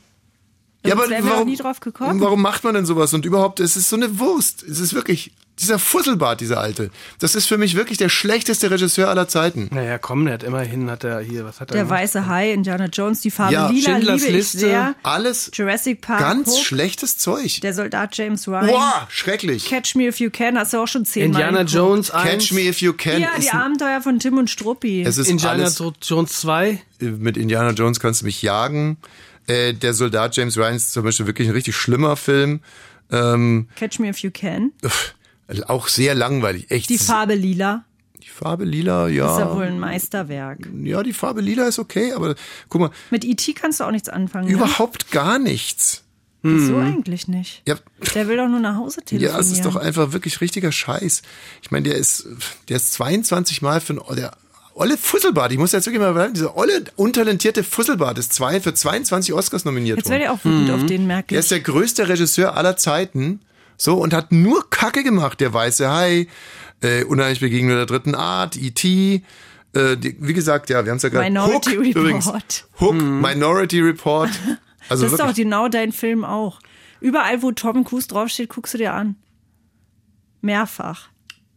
Ja, aber warum, nie drauf gekommen. warum macht man denn sowas? Und überhaupt, es ist so eine Wurst. Es ist wirklich, dieser Fusselbart, dieser Alte. Das ist für mich wirklich der schlechteste Regisseur aller Zeiten. Naja, komm, der hat immerhin, hat er hier, was hat er Der gemacht? weiße Hai, Indiana Jones, die Farbe Ja, Lila Schindlers liebe ich Liste. sehr. Alles Jurassic Park. ganz Hook, schlechtes Zeug. Der Soldat James Ryan. Boah, schrecklich. Catch Me If You Can, hast du auch schon zehnmal Indiana geguckt. Jones 1. Catch Me If You Can. Ja, die Abenteuer von Tim und Struppi. es ist Indiana alles, Jones 2. mit Indiana Jones kannst du mich jagen. Äh, der Soldat James Ryan ist zum Beispiel wirklich ein richtig schlimmer Film. Ähm, Catch Me If You Can. auch sehr langweilig. Echt. Die Farbe Lila die Farbe lila, ist ja ja. wohl ein Meisterwerk. Ja, die Farbe lila ist okay, aber guck mal, Mit E.T. kannst du auch nichts anfangen. ne? überhaupt gar nichts. Wieso eigentlich nicht? Ja, Der will doch nur nach Hause telefonieren. Ja, es ist doch einfach wirklich richtiger Scheiß. Ich meine, der ist, der ist 22 Mal für ein, der olle Fusselbart, ich muss jetzt wirklich mal sagen, dieser olle, untalentierte Fusselbart ist zwei, für 22 Oscars nominiert Jetzt worden. werde ich auch wütend auf den, merke ich. ist der größte Regisseur aller Zeiten. So, und hat nur Kacke gemacht. Der weiße Hai, äh, unheimlich Begegnung der dritten Art, E.T., äh, die, wie gesagt, ja, wir haben es ja gerade. Minority Hook, Report. Übrigens. Hook, Minority Report. *laughs* Also das ist doch genau dein Film auch. Überall, wo Tom Cruise draufsteht, guckst du dir an. Mehrfach.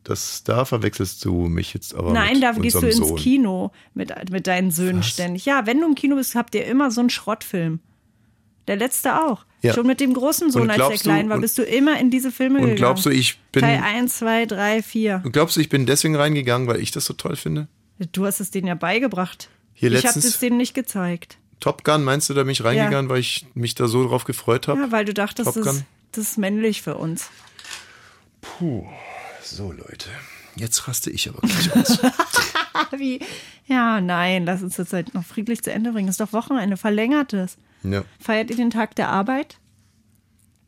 Das, da verwechselst du mich jetzt aber Nein, mit da gehst du ins Sohn. Kino mit, mit deinen Söhnen ständig. Ja, wenn du im Kino bist, habt ihr immer so einen Schrottfilm. Der letzte auch. Ja. Schon mit dem großen Sohn, als der du- klein war, bist du immer in diese Filme Und gegangen. glaubst du, ich bin, Teil 1, 2, 3, 4. und glaubst du, ich bin deswegen reingegangen, weil ich das so toll finde? Du hast es denen ja beigebracht. Hier ich habe es denen nicht gezeigt. Top Gun, meinst du, da bin ich reingegangen, weil ich mich da so drauf gefreut habe? Ja, weil du dachtest, das, das ist männlich für uns. So, Leute. Jetzt raste ich aber gleich aus. *laughs* Wie? Ja, nein, lass uns das halt noch friedlich zu Ende bringen. Ist doch Wochenende, verlängertes. ja. Feiert ihr den Tag der Arbeit?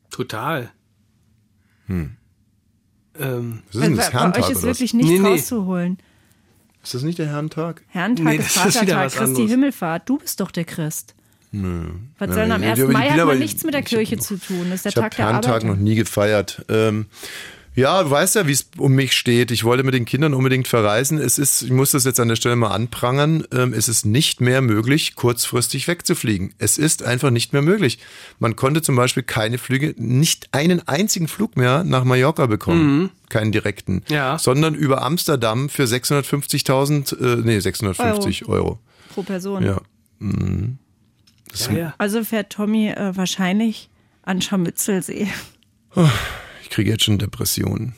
Total. Ähm, Was ist denn das Weil bei euch Herrentag ist wirklich nichts Nee, nee. rauszuholen. Ist das nicht der Herrentag? Herrentag Nee, ist das ist wieder Vatertag, was Christi anderes. Himmelfahrt. Du bist doch der Christ. Nö. Was soll denn am Ja, 1. ich bin Mai? Hat man nichts mit der ich- Kirche zu tun. Das ist der Ich habe Tag der Herrentag Arbeit. noch nie gefeiert. Ähm, Ja, du weißt ja, wie es um mich steht. Ich wollte mit den Kindern unbedingt verreisen. Es ist, ich muss das jetzt an der Stelle mal anprangern, ähm, es ist nicht mehr möglich, kurzfristig wegzufliegen. Es ist einfach nicht mehr möglich. Man konnte zum Beispiel keine Flüge, nicht einen einzigen Flug mehr nach Mallorca bekommen. Keinen direkten. Ja. Sondern über Amsterdam für 650.000, äh, nee, 650 Euro. Pro Person. Ja. Mhm. Ja, ja. Also fährt Tommy äh, wahrscheinlich an Scharmützelsee. Ich kriege jetzt schon Depressionen.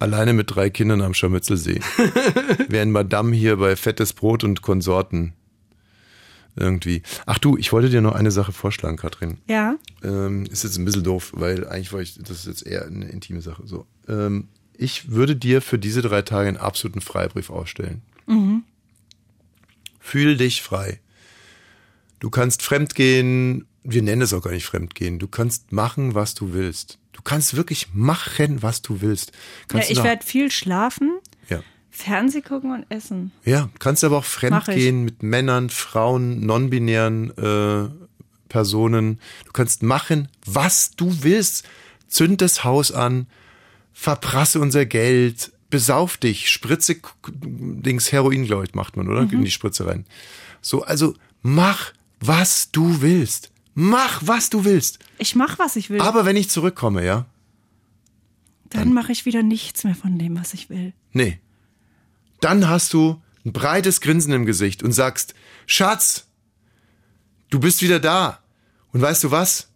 Alleine mit drei Kindern am Scharmützelsee. *laughs* Während Madame hier bei Fettes Brot und Konsorten irgendwie. Ach du, ich wollte dir noch eine Sache vorschlagen, Katrin. Ja. Ähm, ist jetzt ein bisschen doof, weil eigentlich wollte ich, das ist jetzt eher eine intime Sache. So, ähm, ich würde dir für diese drei Tage einen absoluten Freibrief ausstellen. Fühl dich frei. Du kannst fremdgehen, wir nennen es auch gar nicht fremdgehen. Du kannst machen, was du willst. Du kannst wirklich machen, was du willst. ja Kannst ich du nach- werde viel schlafen, ja. Fernseh gucken und essen. Ja, kannst aber auch fremdgehen mit Männern, Frauen, non-binären äh, Personen. Du kannst machen, was du willst. Zünd das Haus an, verprasse unser Geld, besauf dich, spritze Dings Heroin, glaube ich, macht man, oder? In die Spritze rein. So, also mach, was du willst. Mach, was du willst. Ich mache, was ich will. Aber wenn ich zurückkomme, ja? Dann mache ich wieder nichts mehr von dem, was ich will. Nee. Dann hast du ein breites Grinsen im Gesicht und sagst, Schatz, du bist wieder da. Und weißt du was?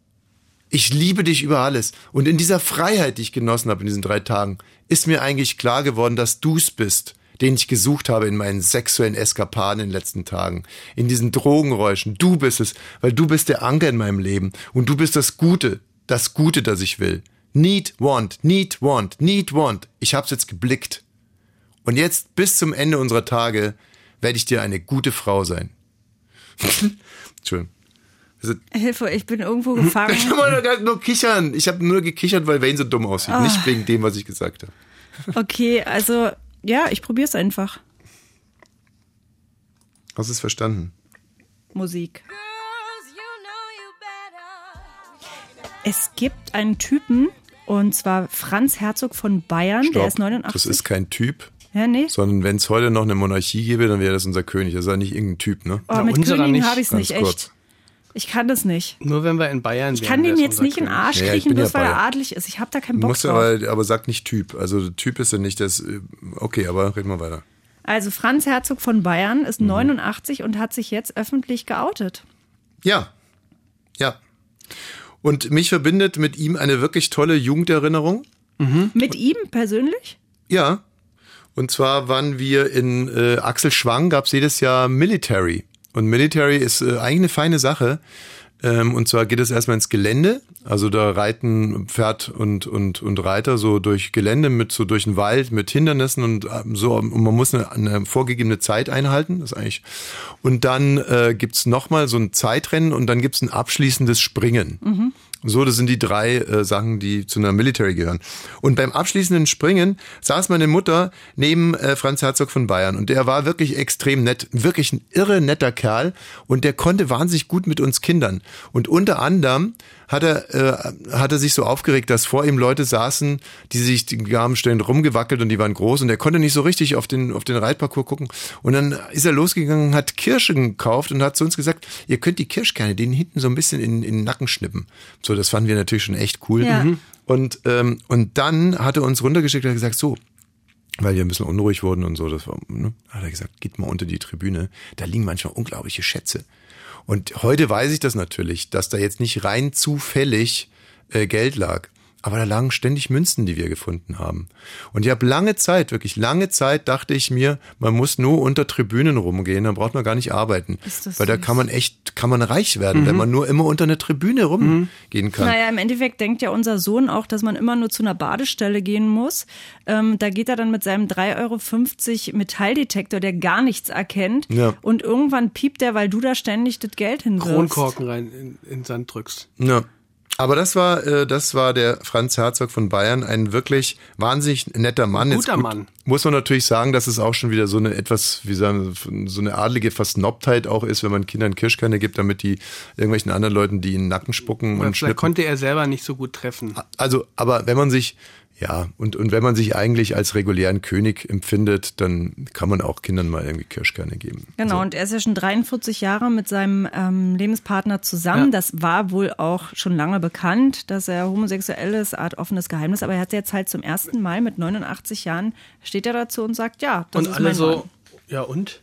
Ich liebe dich über alles. Und in dieser Freiheit, die ich genossen habe in diesen drei Tagen, ist mir eigentlich klar geworden, dass du's bist, den ich gesucht habe in meinen sexuellen Eskapaden in den letzten Tagen, in diesen Drogenräuschen. Du bist es, weil du bist der Anker in meinem Leben und du bist das Gute, das Gute, das ich will. Need, want, need, want, need, want. Ich hab's jetzt geblickt. Und jetzt bis zum Ende unserer Tage werde ich dir eine gute Frau sein. *laughs* Entschuldigung. Also, Hilfe, ich bin irgendwo *laughs* gefangen. ich kann mal nur- nur kichern. Ich habe nur gekichert, weil Wayne so dumm aussieht. Nicht wegen dem, was ich gesagt habe. Okay, also ja, ich probiere es einfach. Hast du es verstanden? Musik. Es gibt einen Typen, und zwar Franz Herzog von Bayern, der Stopp. ist 89. Das ist kein Typ, ja, nee. sondern wenn es heute noch eine Monarchie gäbe, dann wäre das unser König. Das ist ja nicht irgendein Typ, ne? Oh, mit unserer Königen nicht. habe ich es nicht, kurz. echt. Ich kann das nicht. Nur wenn wir in Bayern Ich kann den jetzt nicht in den Arsch kriechen, ja bloß weil er adlig ist. Ich habe da keinen Bock Muss drauf. aber, aber sag nicht Typ. Also Typ ist ja nicht das. Okay, aber reden wir weiter. Also Franz Herzog von Bayern Mhm. ist 89 und hat sich jetzt öffentlich geoutet. Ja. Ja. Und mich verbindet mit ihm eine wirklich tolle Jugenderinnerung. Mit ihm persönlich? Ja. Und zwar waren wir in äh, Axel Schwang, gab's jedes Jahr Military. Und Military ist äh, eigentlich eine feine Sache. Ähm, und zwar geht es erstmal ins Gelände. Also da reiten Pferd und, und, und Reiter so durch Gelände mit so durch den Wald mit Hindernissen und ähm, so. Und man muss eine, eine vorgegebene Zeit einhalten. Das ist eigentlich. Und dann äh, gibt's noch nochmal so ein Zeitrennen und dann gibt's ein abschließendes Springen. So, das sind die drei äh, Sachen, die zu einer Military gehören. Und beim abschließenden Springen saß meine Mutter neben äh, Franz Herzog von Bayern und der war wirklich extrem nett, wirklich ein irre netter Kerl und der konnte wahnsinnig gut mit uns Kindern. Und unter anderem hat er, äh, hat er sich so aufgeregt, dass vor ihm Leute saßen, die sich die haben ständig rumgewackelt und die waren groß und er konnte nicht so richtig auf den, auf den Reitparcours gucken. Und dann ist er losgegangen, hat Kirschen gekauft und hat zu uns gesagt, ihr könnt die Kirschkerne denen hinten so ein bisschen in, in den Nacken schnippen. So, das fanden wir natürlich schon echt cool. Ja. Mhm. Und, ähm, und dann hat er uns runtergeschickt und hat gesagt, so, weil wir ein bisschen unruhig wurden und so, das war, ne, hat er gesagt, geht mal unter die Tribüne, da liegen manchmal unglaubliche Schätze. Und heute weiß ich das natürlich, dass da jetzt nicht rein zufällig äh, Geld lag. Aber da lagen ständig Münzen, die wir gefunden haben. Und ich habe lange Zeit, wirklich lange Zeit, dachte ich mir, man muss nur unter Tribünen rumgehen, dann braucht man gar nicht arbeiten. Ist das Weil da kann man echt, kann man reich werden, wenn man nur immer unter einer Tribüne rumgehen kann. Naja, im Endeffekt denkt ja unser Sohn auch, dass man immer nur zu einer Badestelle gehen muss. Ähm, da geht er dann mit seinem 3,50 Euro Metalldetektor, der gar nichts erkennt. Ja. Und irgendwann piept er, weil du da ständig das Geld hinwirfst. Kronkorken rein in, in den Sand drückst. Ja. Aber das war, äh, das war der Franz Herzog von Bayern, ein wirklich wahnsinnig netter Mann. Guter gut, Mann. Muss man natürlich sagen, dass es auch schon wieder so eine etwas, wie sagen, wir, so eine adlige Versnobtheit auch ist, wenn man Kindern Kirschkerne gibt, damit die irgendwelchen anderen Leuten die in den Nacken spucken Oder und schnippen. konnte er selber nicht so gut treffen. Also, aber wenn man sich, Ja, und, und wenn man sich eigentlich als regulären König empfindet, dann kann man auch Kindern mal irgendwie Kirschkerne geben. Genau, So. und er ist ja schon 43 Jahre mit seinem ähm, Lebenspartner zusammen. Ja. Das war wohl auch schon lange bekannt, dass er homosexuell ist, Art offenes Geheimnis. Aber er hat jetzt halt zum ersten Mal mit 89 Jahren, steht er dazu und sagt, ja, das und ist alle mein so, Mann. ja und?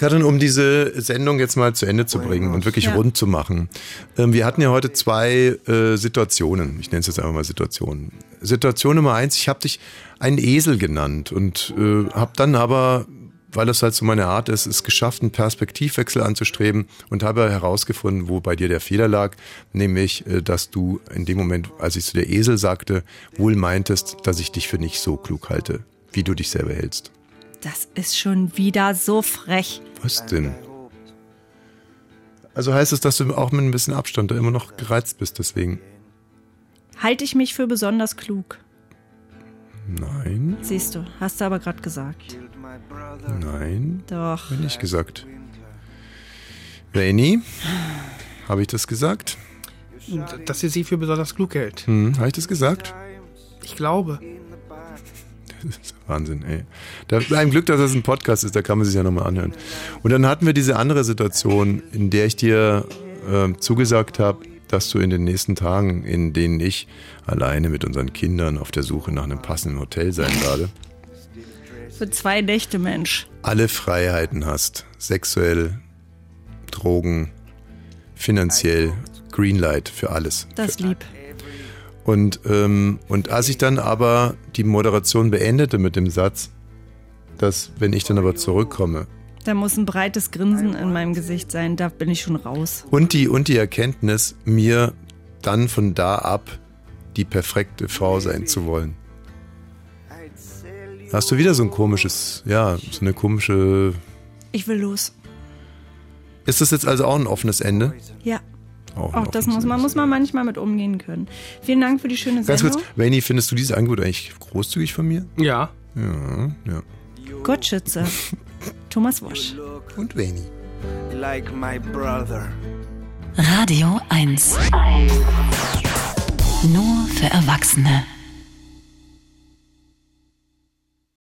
Katrin, um diese Sendung jetzt mal zu Ende zu bringen und wirklich Ja. rund zu machen. Ähm, wir hatten ja heute zwei äh, Situationen. Ich nenne es jetzt einfach mal Situationen. Situation Nummer eins, ich habe dich einen Esel genannt und äh, habe dann aber, weil das halt so meine Art ist, es geschafft, einen Perspektivwechsel anzustreben und habe herausgefunden, wo bei dir der Fehler lag, nämlich, äh, dass du in dem Moment, als ich zu der Esel sagte, wohl meintest, dass ich dich für nicht so klug halte, wie du dich selber hältst. Das ist schon wieder so frech. Was denn? Also heißt es, dass du auch mit ein bisschen Abstand da immer noch gereizt bist, deswegen? Halte ich mich für besonders klug? Nein, Siehst du, hast du aber gerade gesagt. nein, Doch. hab nicht gesagt. Rainy, habe ich das gesagt? Dass sie sie für besonders klug hält. Hm, habe ich das gesagt? Ich glaube. Das *laughs* ist Wahnsinn, ey. Da, ein Glück, dass das ein Podcast ist, da kann man sich ja nochmal anhören. Und dann hatten wir diese andere Situation, in der ich dir ähm, zugesagt habe, dass du in den nächsten Tagen, in denen ich alleine mit unseren Kindern auf der Suche nach einem passenden Hotel sein werde, Für zwei Nächte, Mensch. alle Freiheiten hast. Sexuell, Drogen, finanziell, Greenlight für alles. Das ist lieb. Und, ähm, und als ich dann aber die Moderation beendete mit dem Satz, dass wenn ich dann aber zurückkomme Da muss ein breites Grinsen in meinem Gesicht sein. Da bin ich schon raus. und die, und die Erkenntnis, mir dann von da ab die perfekte Frau sein zu wollen. Hast du wieder so ein komisches, ja, so eine komische. Ich will los. Ist das jetzt also auch ein offenes Ende? Ja. Auch, Auch das muss man, muss man manchmal mit umgehen können. Vielen Dank für die schöne Ganz Sendung. kurz, Rainy, findest du dieses Angebot eigentlich großzügig von mir? Ja. Ja, ja. Gott schütze. *laughs* Thomas Wosch. Und Rainy. Like my brother. Radio 1. Nur für Erwachsene.